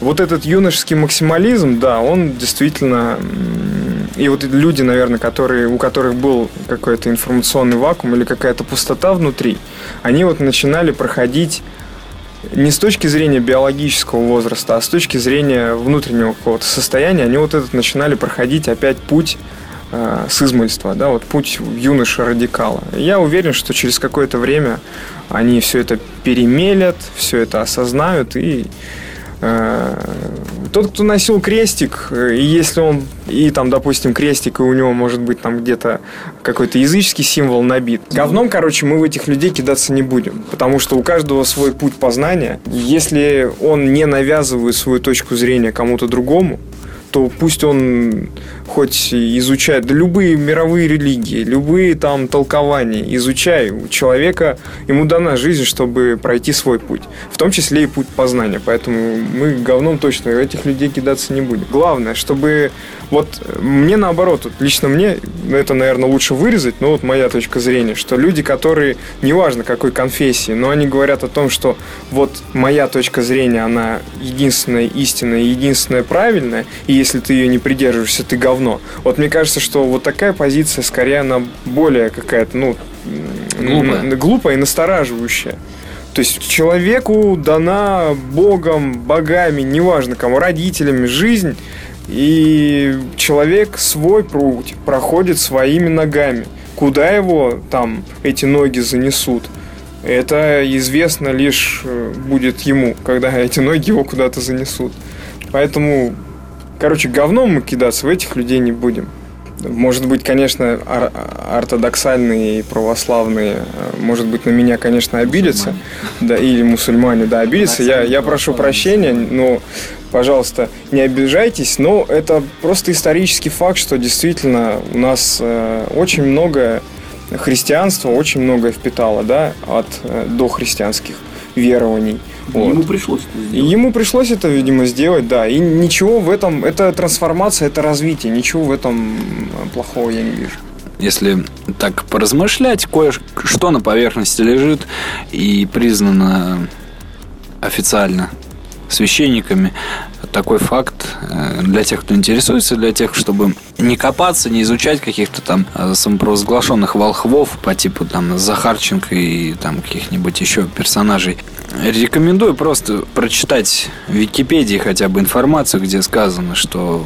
вот этот юношеский максимализм, да, он действительно... И вот люди, наверное, которые, у которых был какой-то информационный вакуум или какая-то пустота внутри, они вот начинали проходить не с точки зрения биологического возраста, а с точки зрения внутреннего какого-то состояния, они вот этот начинали проходить опять путь э, с измольства, да, вот путь юноша-радикала. Я уверен, что через какое-то время они все это перемелят, все это осознают и тот, кто носил крестик, э, и если он, и там, допустим, крестик, и у него может быть там где-то какой-то языческий символ набит. Говном, короче, мы в этих людей кидаться не будем, потому что у каждого свой путь познания. Если он не навязывает свою точку зрения кому-то другому, то пусть он хоть изучает да любые мировые религии, любые там толкования, изучай. У человека, ему дана жизнь, чтобы пройти свой путь. В том числе и путь познания. Поэтому мы говном точно этих людей кидаться не будем. Главное, чтобы вот мне наоборот, вот лично мне, это, наверное, лучше вырезать, но вот моя точка зрения, что люди, которые, неважно какой конфессии, но они говорят о том, что вот моя точка зрения, она единственная истинная, единственная правильная, и если ты ее не придерживаешься, ты говно. Вот мне кажется, что вот такая позиция, скорее, она более какая-то, ну, глупая, глупая и настораживающая. То есть человеку дана Богом, богами, неважно кому, родителями жизнь, и человек свой путь проходит своими ногами. Куда его там эти ноги занесут? Это известно лишь э, будет ему, когда эти ноги его куда-то занесут. Поэтому, короче, говном мы кидаться в этих людей не будем. Может быть, конечно, ор- ортодоксальные и православные, э, может быть, на меня, конечно, обидятся. Да, или мусульмане, да, обидятся. Я, я прошу прощения, но пожалуйста, не обижайтесь, но это просто исторический факт, что действительно у нас э, очень много христианства, очень многое впитало, да, от э, дохристианских верований. Вот. Ему пришлось это сделать. Ему пришлось это, видимо, сделать, да. И ничего в этом, это трансформация, это развитие, ничего в этом плохого я не вижу если так поразмышлять, кое-что на поверхности лежит и признано официально священниками. Такой факт э, для тех, кто интересуется, для тех, чтобы не копаться, не изучать каких-то там э, самопровозглашенных волхвов по типу там Захарченко и там каких-нибудь еще персонажей. Рекомендую просто прочитать в Википедии хотя бы информацию, где сказано, что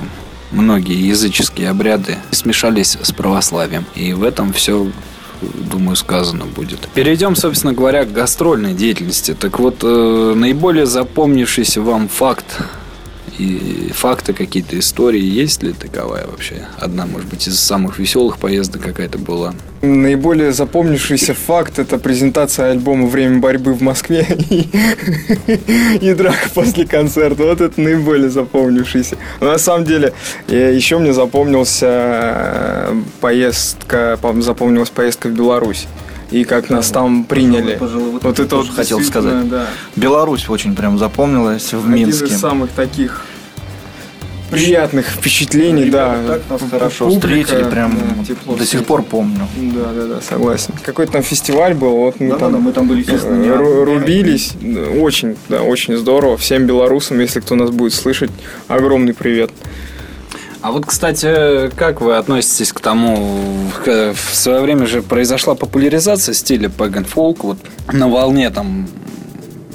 многие языческие обряды смешались с православием. И в этом все думаю, сказано будет. Перейдем, собственно говоря, к гастрольной деятельности. Так вот, э, наиболее запомнившийся вам факт и факты, какие-то истории, есть ли таковая вообще? Одна, может быть, из самых веселых поездок какая-то была? Наиболее запомнившийся факт – это презентация альбома «Время борьбы» в Москве и, драка после концерта. Вот это наиболее запомнившийся. Но на самом деле, еще мне запомнился э, поездка, запомнилась поездка в Беларусь и как нас там приняли. Пожалуй, вот, вот это вот хотел сказать. Да. Беларусь очень прям запомнилась в Один Минске. Один из самых таких приятных впечатлений, ну, да. Так нас хорошо Публика, встретили, прям да, тепло до сих пор помню. Да, да, да, согласен. Какой-то там фестиваль был, вот мы да, там, да, мы там были, естественно, рубились. Очень, да, очень здорово. Всем белорусам, если кто нас будет слышать, огромный привет. А вот, кстати, как вы относитесь к тому, в свое время же произошла популяризация стиля pagan folk, вот на волне там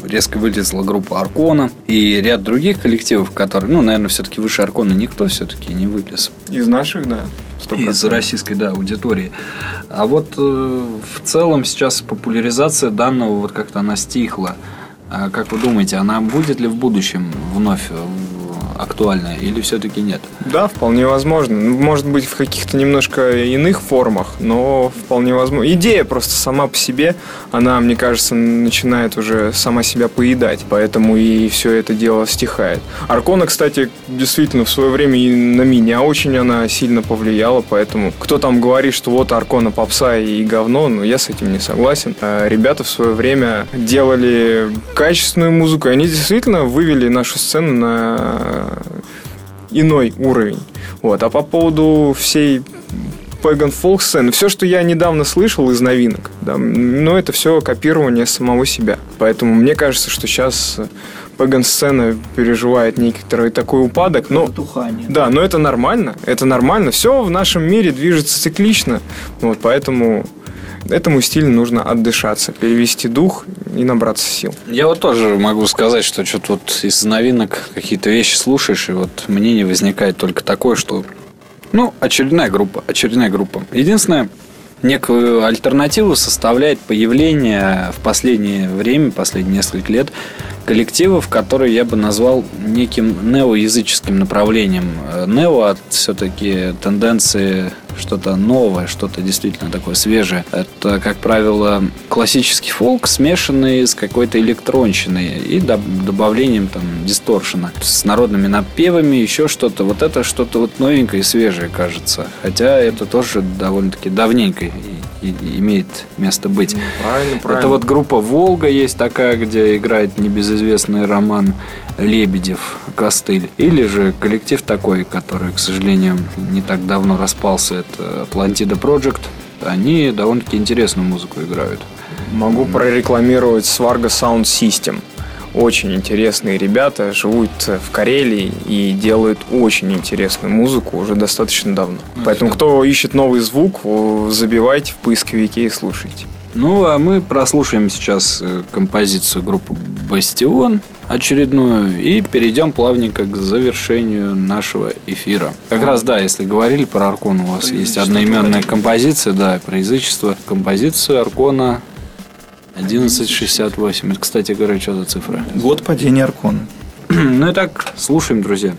резко вылезла группа Аркона и ряд других коллективов, которые, ну, наверное, все-таки выше Аркона никто все-таки не вылез. Из наших, да. 100%. Из российской, да, аудитории. А вот э, в целом сейчас популяризация данного, вот как-то она стихла. А как вы думаете, она будет ли в будущем вновь актуальная или все-таки нет? Да, вполне возможно. Ну, Может быть, в каких-то немножко иных формах, но вполне возможно. Идея просто сама по себе, она, мне кажется, начинает уже сама себя поедать, поэтому и все это дело стихает. Аркона, кстати, действительно в свое время и на меня очень она сильно повлияла, поэтому кто там говорит, что вот Аркона попса и говно, ну я с этим не согласен. А Ребята в свое время делали качественную музыку, и они действительно вывели нашу сцену на иной уровень. Вот. А по поводу всей Pagan Folk сцены, все, что я недавно слышал из новинок, да, но это все копирование самого себя. Поэтому мне кажется, что сейчас Pagan сцена переживает некоторый такой упадок, но Затухание. да, но это нормально, это нормально. Все в нашем мире движется циклично, вот поэтому этому стилю нужно отдышаться, перевести дух и набраться сил. Я вот тоже могу сказать, что что-то вот из новинок какие-то вещи слушаешь, и вот мнение возникает только такое, что ну, очередная группа, очередная группа. Единственное, некую альтернативу составляет появление в последнее время, последние несколько лет, коллективов, которые я бы назвал неким неоязыческим направлением. Э, Нео от все-таки тенденции что-то новое, что-то действительно такое свежее. Это, как правило, классический фолк, смешанный с какой-то электронщиной и доб- добавлением там дисторшена. С народными напевами, еще что-то. Вот это что-то вот новенькое и свежее, кажется. Хотя это тоже довольно-таки давненько и- и- имеет место быть. Правильно, Это вот группа «Волга» есть такая, где играет небезызвестный Роман Лебедев, Костыль. Или же коллектив такой, который, к сожалению, не так давно распался, это Atlantida Project. Они довольно-таки интересную музыку играют. Могу прорекламировать Svarga Sound System. Очень интересные ребята, живут в Карелии и делают очень интересную музыку уже достаточно давно. Поэтому, кто ищет новый звук, забивайте в поисковике и слушайте. Ну, а мы прослушаем сейчас э, композицию группы «Бастион» очередную и перейдем плавненько к завершению нашего эфира. Как раз, да, если говорили про Аркон, у вас есть одноименная композиция, да, про язычество. Композицию Аркона 1168. Это, кстати говоря, что за цифра? Год падения Аркона. Ну и так, слушаем, друзья.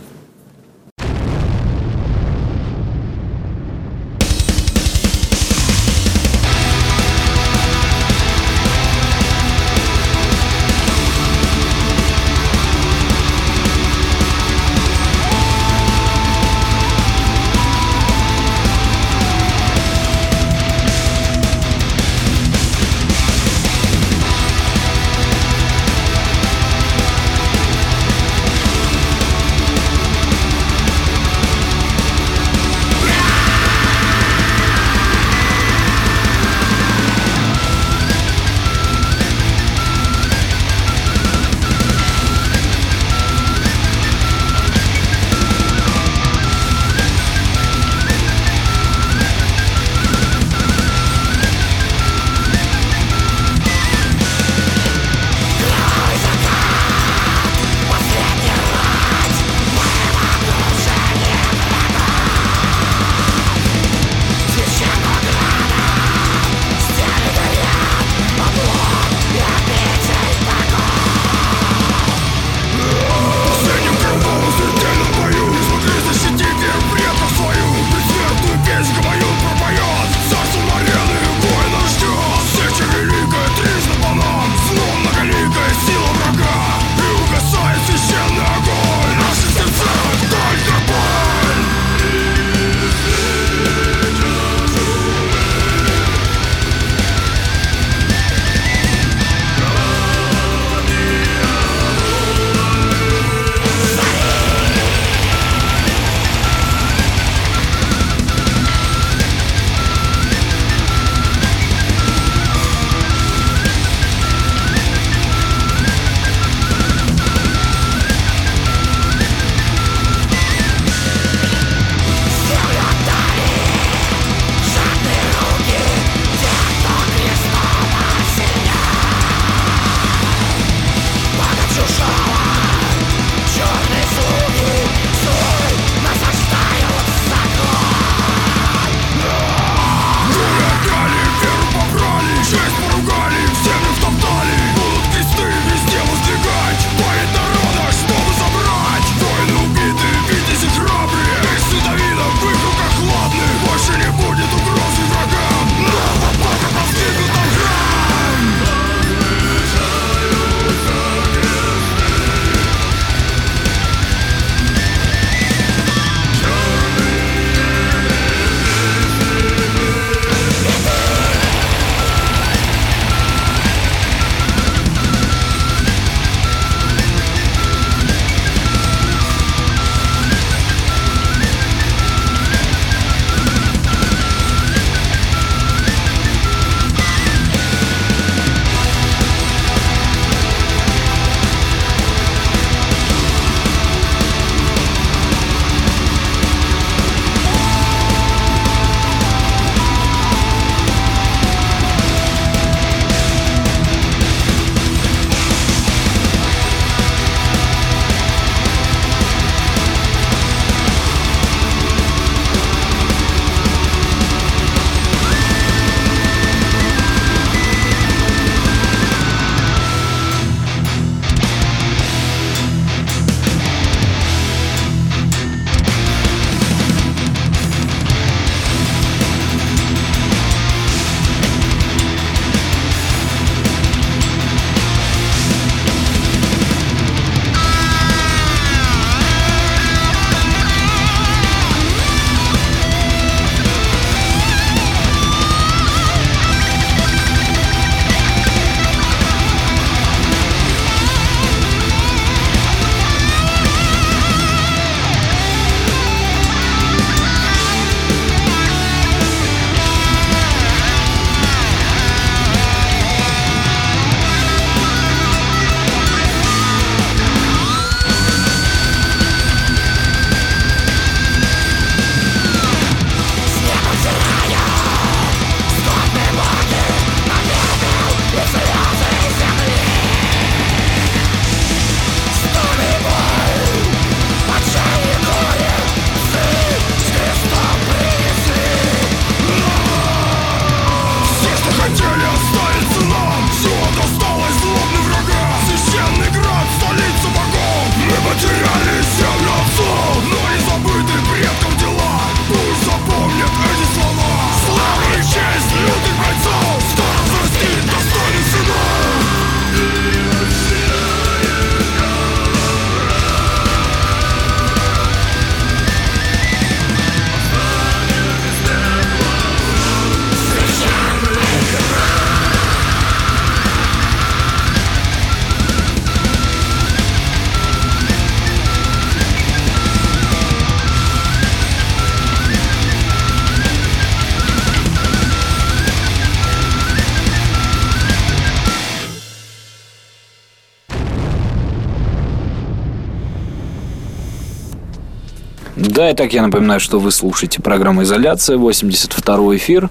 Да, и так я напоминаю, что вы слушаете программу «Изоляция», 82 эфир.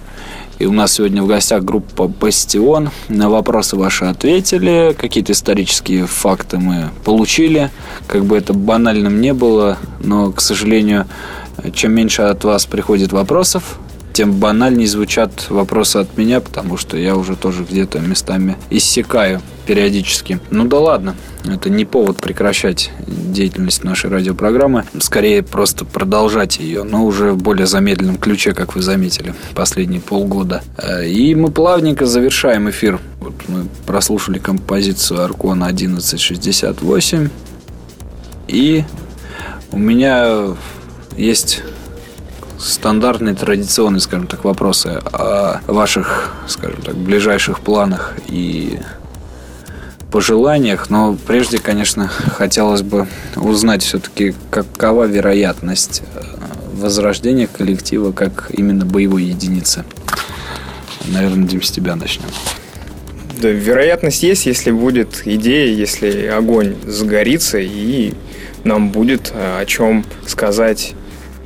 И у нас сегодня в гостях группа «Бастион». На вопросы ваши ответили, какие-то исторические факты мы получили. Как бы это банальным не было, но, к сожалению, чем меньше от вас приходит вопросов, тем банальнее звучат вопросы от меня, потому что я уже тоже где-то местами иссякаю периодически. Ну да ладно, это не повод прекращать деятельность нашей радиопрограммы. Скорее, просто продолжать ее, но уже в более замедленном ключе, как вы заметили, последние полгода. Э, и мы плавненько завершаем эфир. Вот мы прослушали композицию Аркона 1168. И у меня есть стандартные, традиционные, скажем так, вопросы о ваших, скажем так, ближайших планах и пожеланиях, но прежде, конечно, хотелось бы узнать все-таки, какова вероятность э, возрождения коллектива как именно боевой единицы. Наверное, Дим, с тебя начнем. Да, вероятность есть, если будет идея, если огонь загорится и нам будет э, о чем сказать,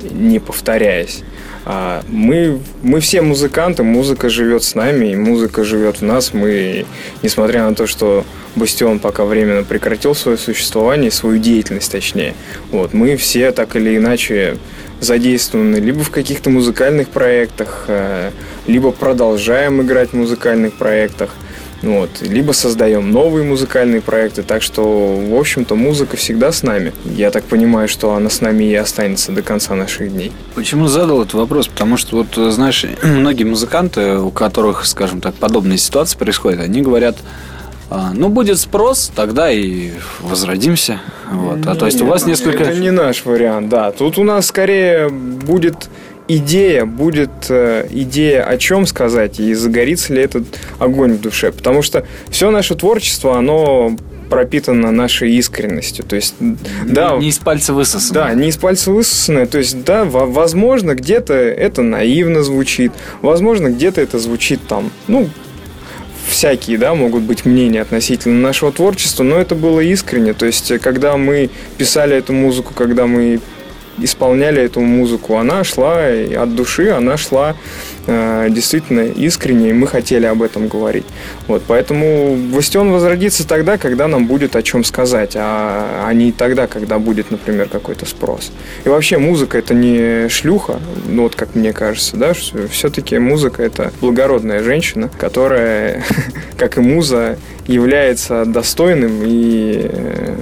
не повторяясь. А мы, мы все музыканты, музыка живет с нами, и музыка живет в нас. Мы, несмотря на то, что Бастион пока временно прекратил свое существование, свою деятельность точнее, вот, мы все так или иначе задействованы либо в каких-то музыкальных проектах, э, либо продолжаем играть в музыкальных проектах – вот. Либо создаем новые музыкальные проекты. Так что, в общем-то, музыка всегда с нами. Я так понимаю, что она с нами и останется до конца наших дней. Почему задал этот вопрос? Потому что, вот, знаешь, многие музыканты, у которых, скажем так, подобные ситуации происходят, они говорят, «А, ну, будет спрос, тогда и возродимся. Вот. А то есть у вас несколько... Это не наш вариант, да. Тут у нас скорее будет идея, будет э, идея о чем сказать и загорится ли этот огонь в душе. Потому что все наше творчество, оно пропитано нашей искренностью. То есть, да, не из пальца высосанное. Да, не из пальца высосанное. То есть, да, возможно, где-то это наивно звучит, возможно, где-то это звучит там, ну, всякие, да, могут быть мнения относительно нашего творчества, но это было искренне. То есть, когда мы писали эту музыку, когда мы исполняли эту музыку, она шла от души, она шла э, действительно искренне, и мы хотели об этом говорить. Вот, поэтому Бастион возродится тогда, когда нам будет о чем сказать, а, а не тогда, когда будет, например, какой-то спрос. И вообще музыка это не шлюха, ну вот как мне кажется, да, все-таки музыка это благородная женщина, которая, как и муза, является достойным и э,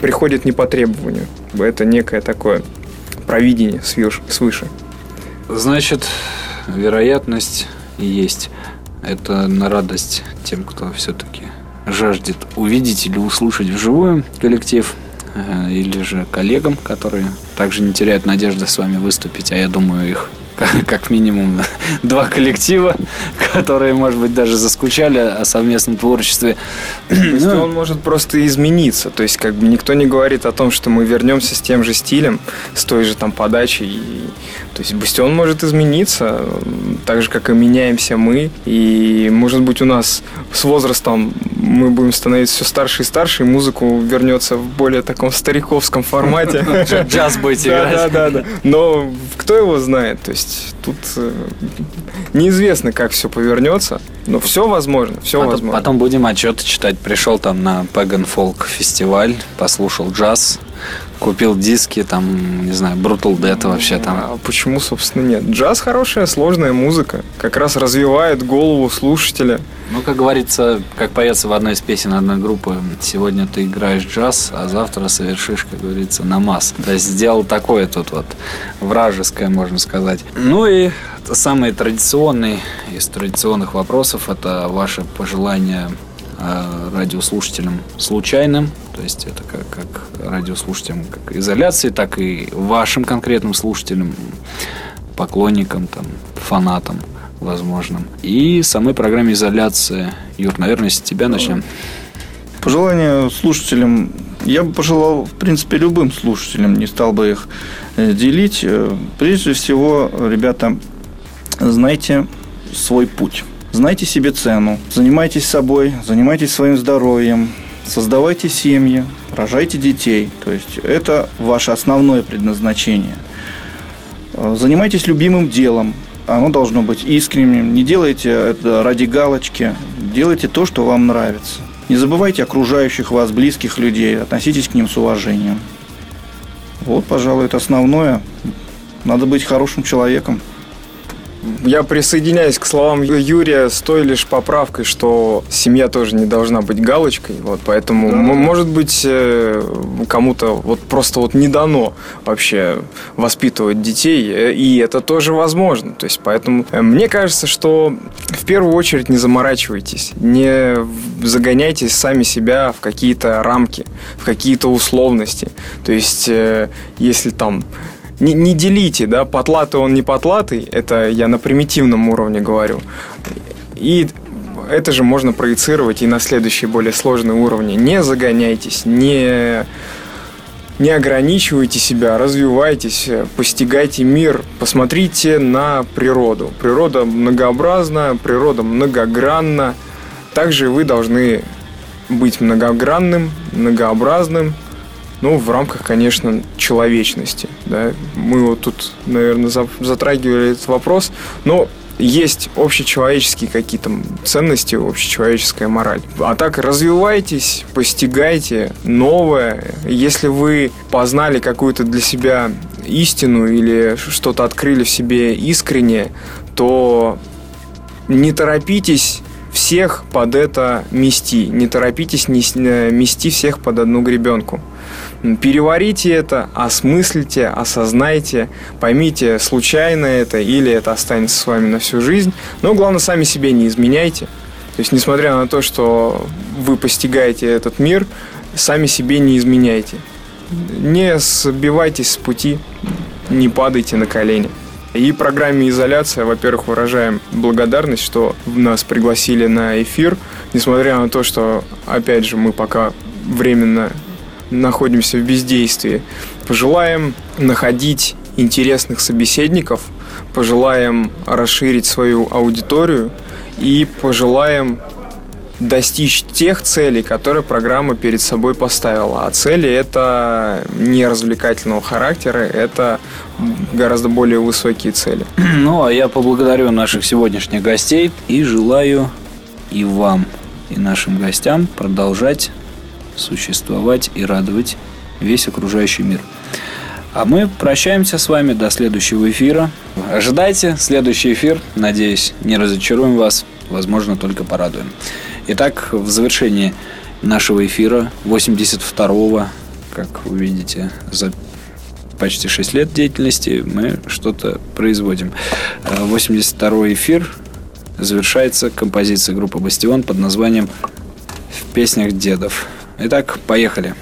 приходит не по требованию. Это некое такое провидение свыше. Значит, вероятность есть. Это на радость тем, кто все-таки жаждет увидеть или услышать вживую коллектив, э, или же коллегам, которые также не теряют надежды с вами выступить, а я думаю, их как минимум два коллектива, которые, может быть, даже заскучали о совместном творчестве. То есть он может просто измениться. То есть, как бы никто не говорит о том, что мы вернемся с тем же стилем, с той же там подачей. То есть Бастион может измениться, так же, как и меняемся мы. И, может быть, у нас с возрастом мы будем становиться все старше и старше, и музыку вернется в более таком стариковском формате. Джаз будете играть. Да, да, да. Но кто его знает? То есть тут э, неизвестно, как все повернется, но все возможно, все потом, возможно. Потом будем отчеты читать. Пришел там на Pagan Folk фестиваль, послушал джаз, купил диски, там, не знаю, Brutal Dead вообще там. А почему, собственно, нет? Джаз хорошая, сложная музыка. Как раз развивает голову слушателя. Ну, как говорится, как поется в одной из песен одной группы, сегодня ты играешь джаз, а завтра совершишь, как говорится, намаз. То есть сделал такое тут вот вражеское, можно сказать. Ну и самый традиционный из традиционных вопросов это ваше пожелание радиослушателям случайным, то есть это как, как радиослушателям как изоляции, так и вашим конкретным слушателям, поклонникам, там, фанатам возможным. И самой программе изоляции. Юр, наверное, с тебя начнем. Пожелания слушателям я бы пожелал, в принципе, любым слушателям, не стал бы их э, делить. Э, прежде всего, ребята, знайте свой путь. Знайте себе цену, занимайтесь собой, занимайтесь своим здоровьем, создавайте семьи, рожайте детей. То есть это ваше основное предназначение. Э, занимайтесь любимым делом. Оно должно быть искренним. Не делайте это ради галочки. Делайте то, что вам нравится. Не забывайте окружающих вас близких людей. Относитесь к ним с уважением. Вот, пожалуй, это основное. Надо быть хорошим человеком. Я присоединяюсь к словам Юрия с той лишь поправкой, что семья тоже не должна быть галочкой. Вот, поэтому, да. может быть, э, кому-то вот просто вот не дано вообще воспитывать детей, э, и это тоже возможно. То есть, поэтому э, мне кажется, что в первую очередь не заморачивайтесь, не загоняйтесь сами себя в какие-то рамки, в какие-то условности. То есть, если там не, не делите, да, потлатый он не потлатый, это я на примитивном уровне говорю. И это же можно проецировать и на следующие более сложные уровни. Не загоняйтесь, не, не ограничивайте себя, развивайтесь, постигайте мир, посмотрите на природу. Природа многообразна, природа многогранна. Также вы должны быть многогранным, многообразным, ну, в рамках, конечно, человечности. Да? Мы вот тут, наверное, затрагивали этот вопрос, но есть общечеловеческие какие-то ценности, общечеловеческая мораль. А так развивайтесь, постигайте новое. Если вы познали какую-то для себя истину или что-то открыли в себе искренне, то не торопитесь всех под это мести. Не торопитесь мести всех под одну гребенку. Переварите это, осмыслите, осознайте, поймите, случайно это или это останется с вами на всю жизнь. Но главное, сами себе не изменяйте. То есть, несмотря на то, что вы постигаете этот мир, сами себе не изменяйте. Не сбивайтесь с пути, не падайте на колени. И программе «Изоляция», во-первых, выражаем благодарность, что нас пригласили на эфир, несмотря на то, что, опять же, мы пока временно находимся в бездействии. Пожелаем находить интересных собеседников, пожелаем расширить свою аудиторию и пожелаем достичь тех целей, которые программа перед собой поставила. А цели это не развлекательного характера, это гораздо более высокие цели. Ну, а я поблагодарю наших сегодняшних гостей и желаю и вам, и нашим гостям продолжать существовать и радовать весь окружающий мир. А мы прощаемся с вами до следующего эфира. Ожидайте следующий эфир. Надеюсь, не разочаруем вас. Возможно, только порадуем. Итак, в завершении нашего эфира 82-го, как вы видите, за почти 6 лет деятельности мы что-то производим. 82-й эфир завершается композиция группы «Бастион» под названием «В песнях дедов». Итак, поехали.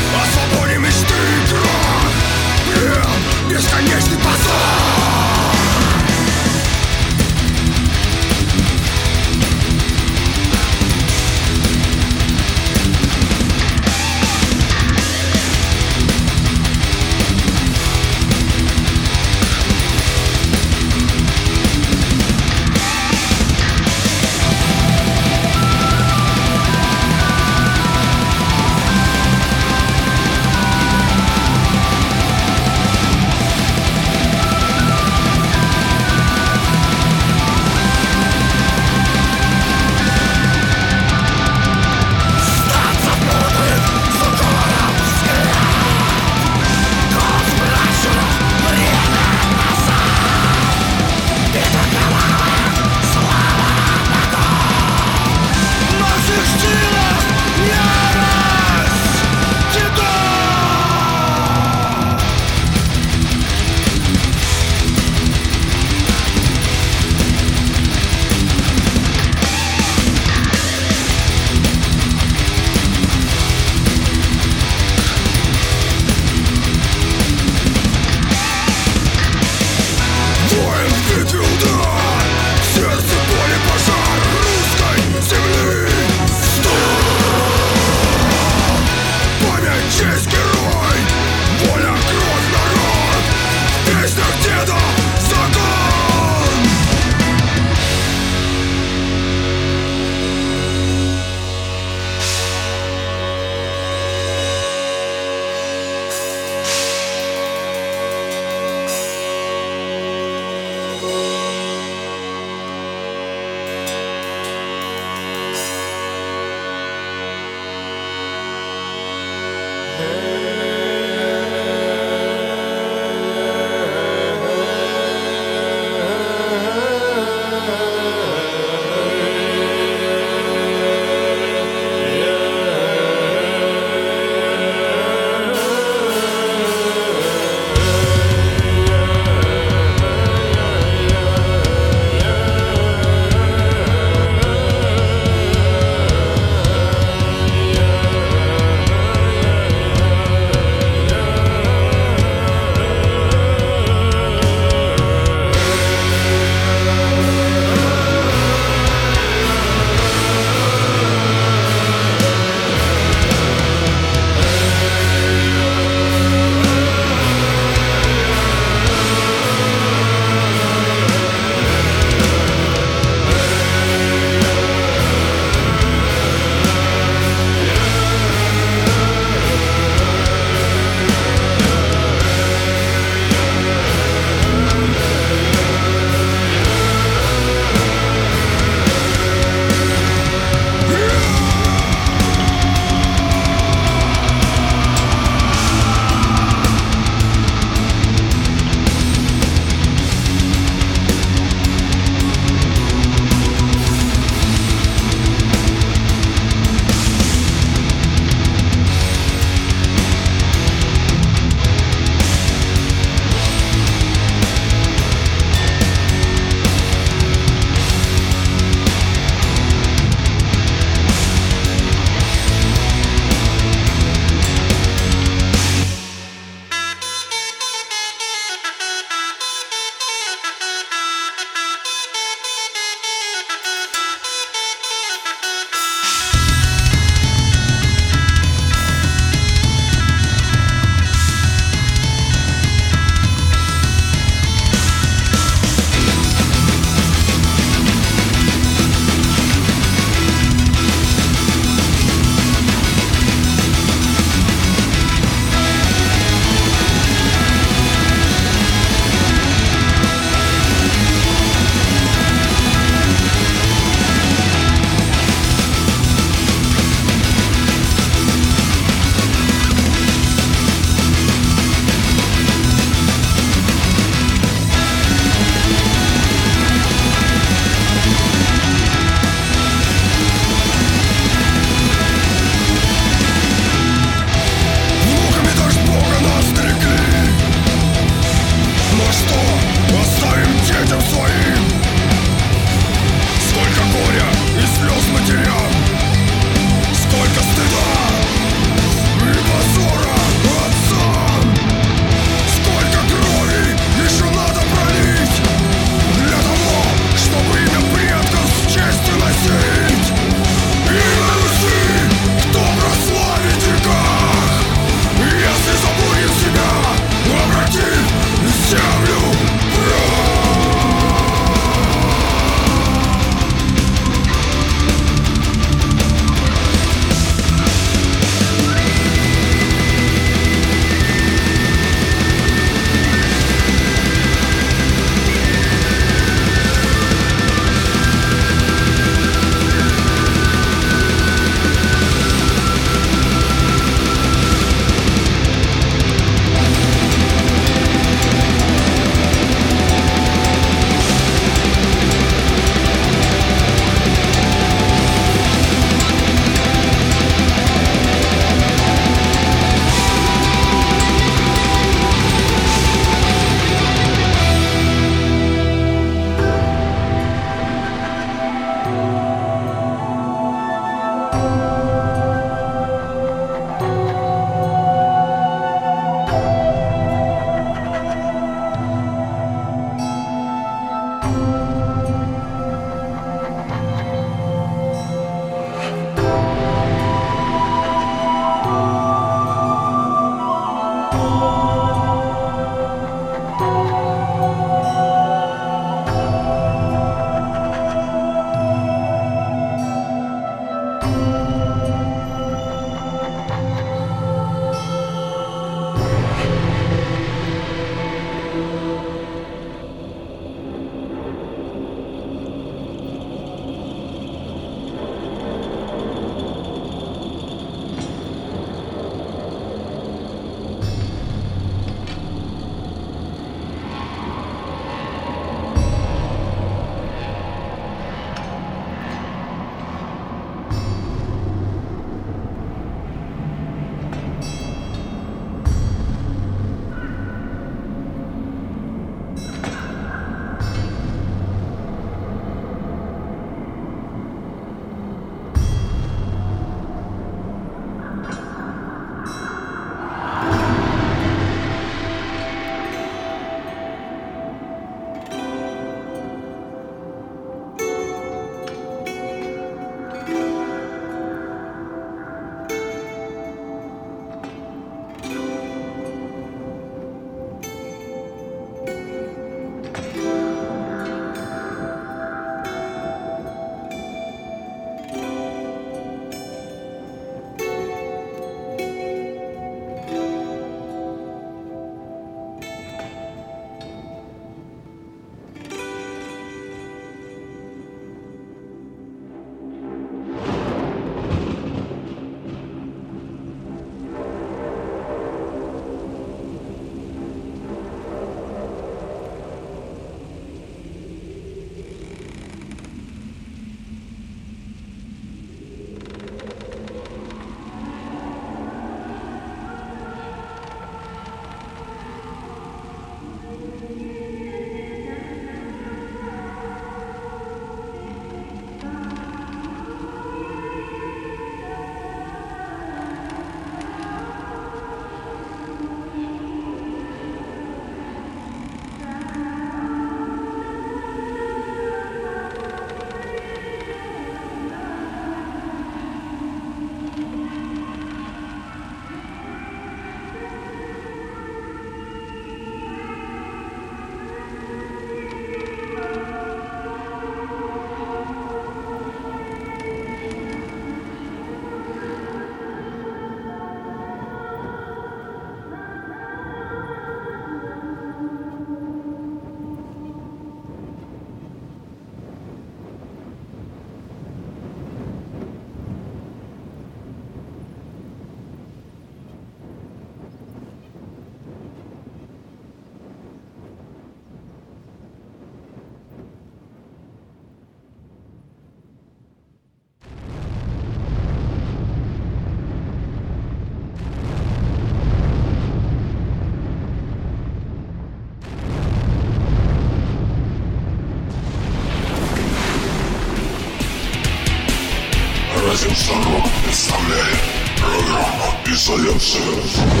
Радио Сорок представляет программу «Изоляция».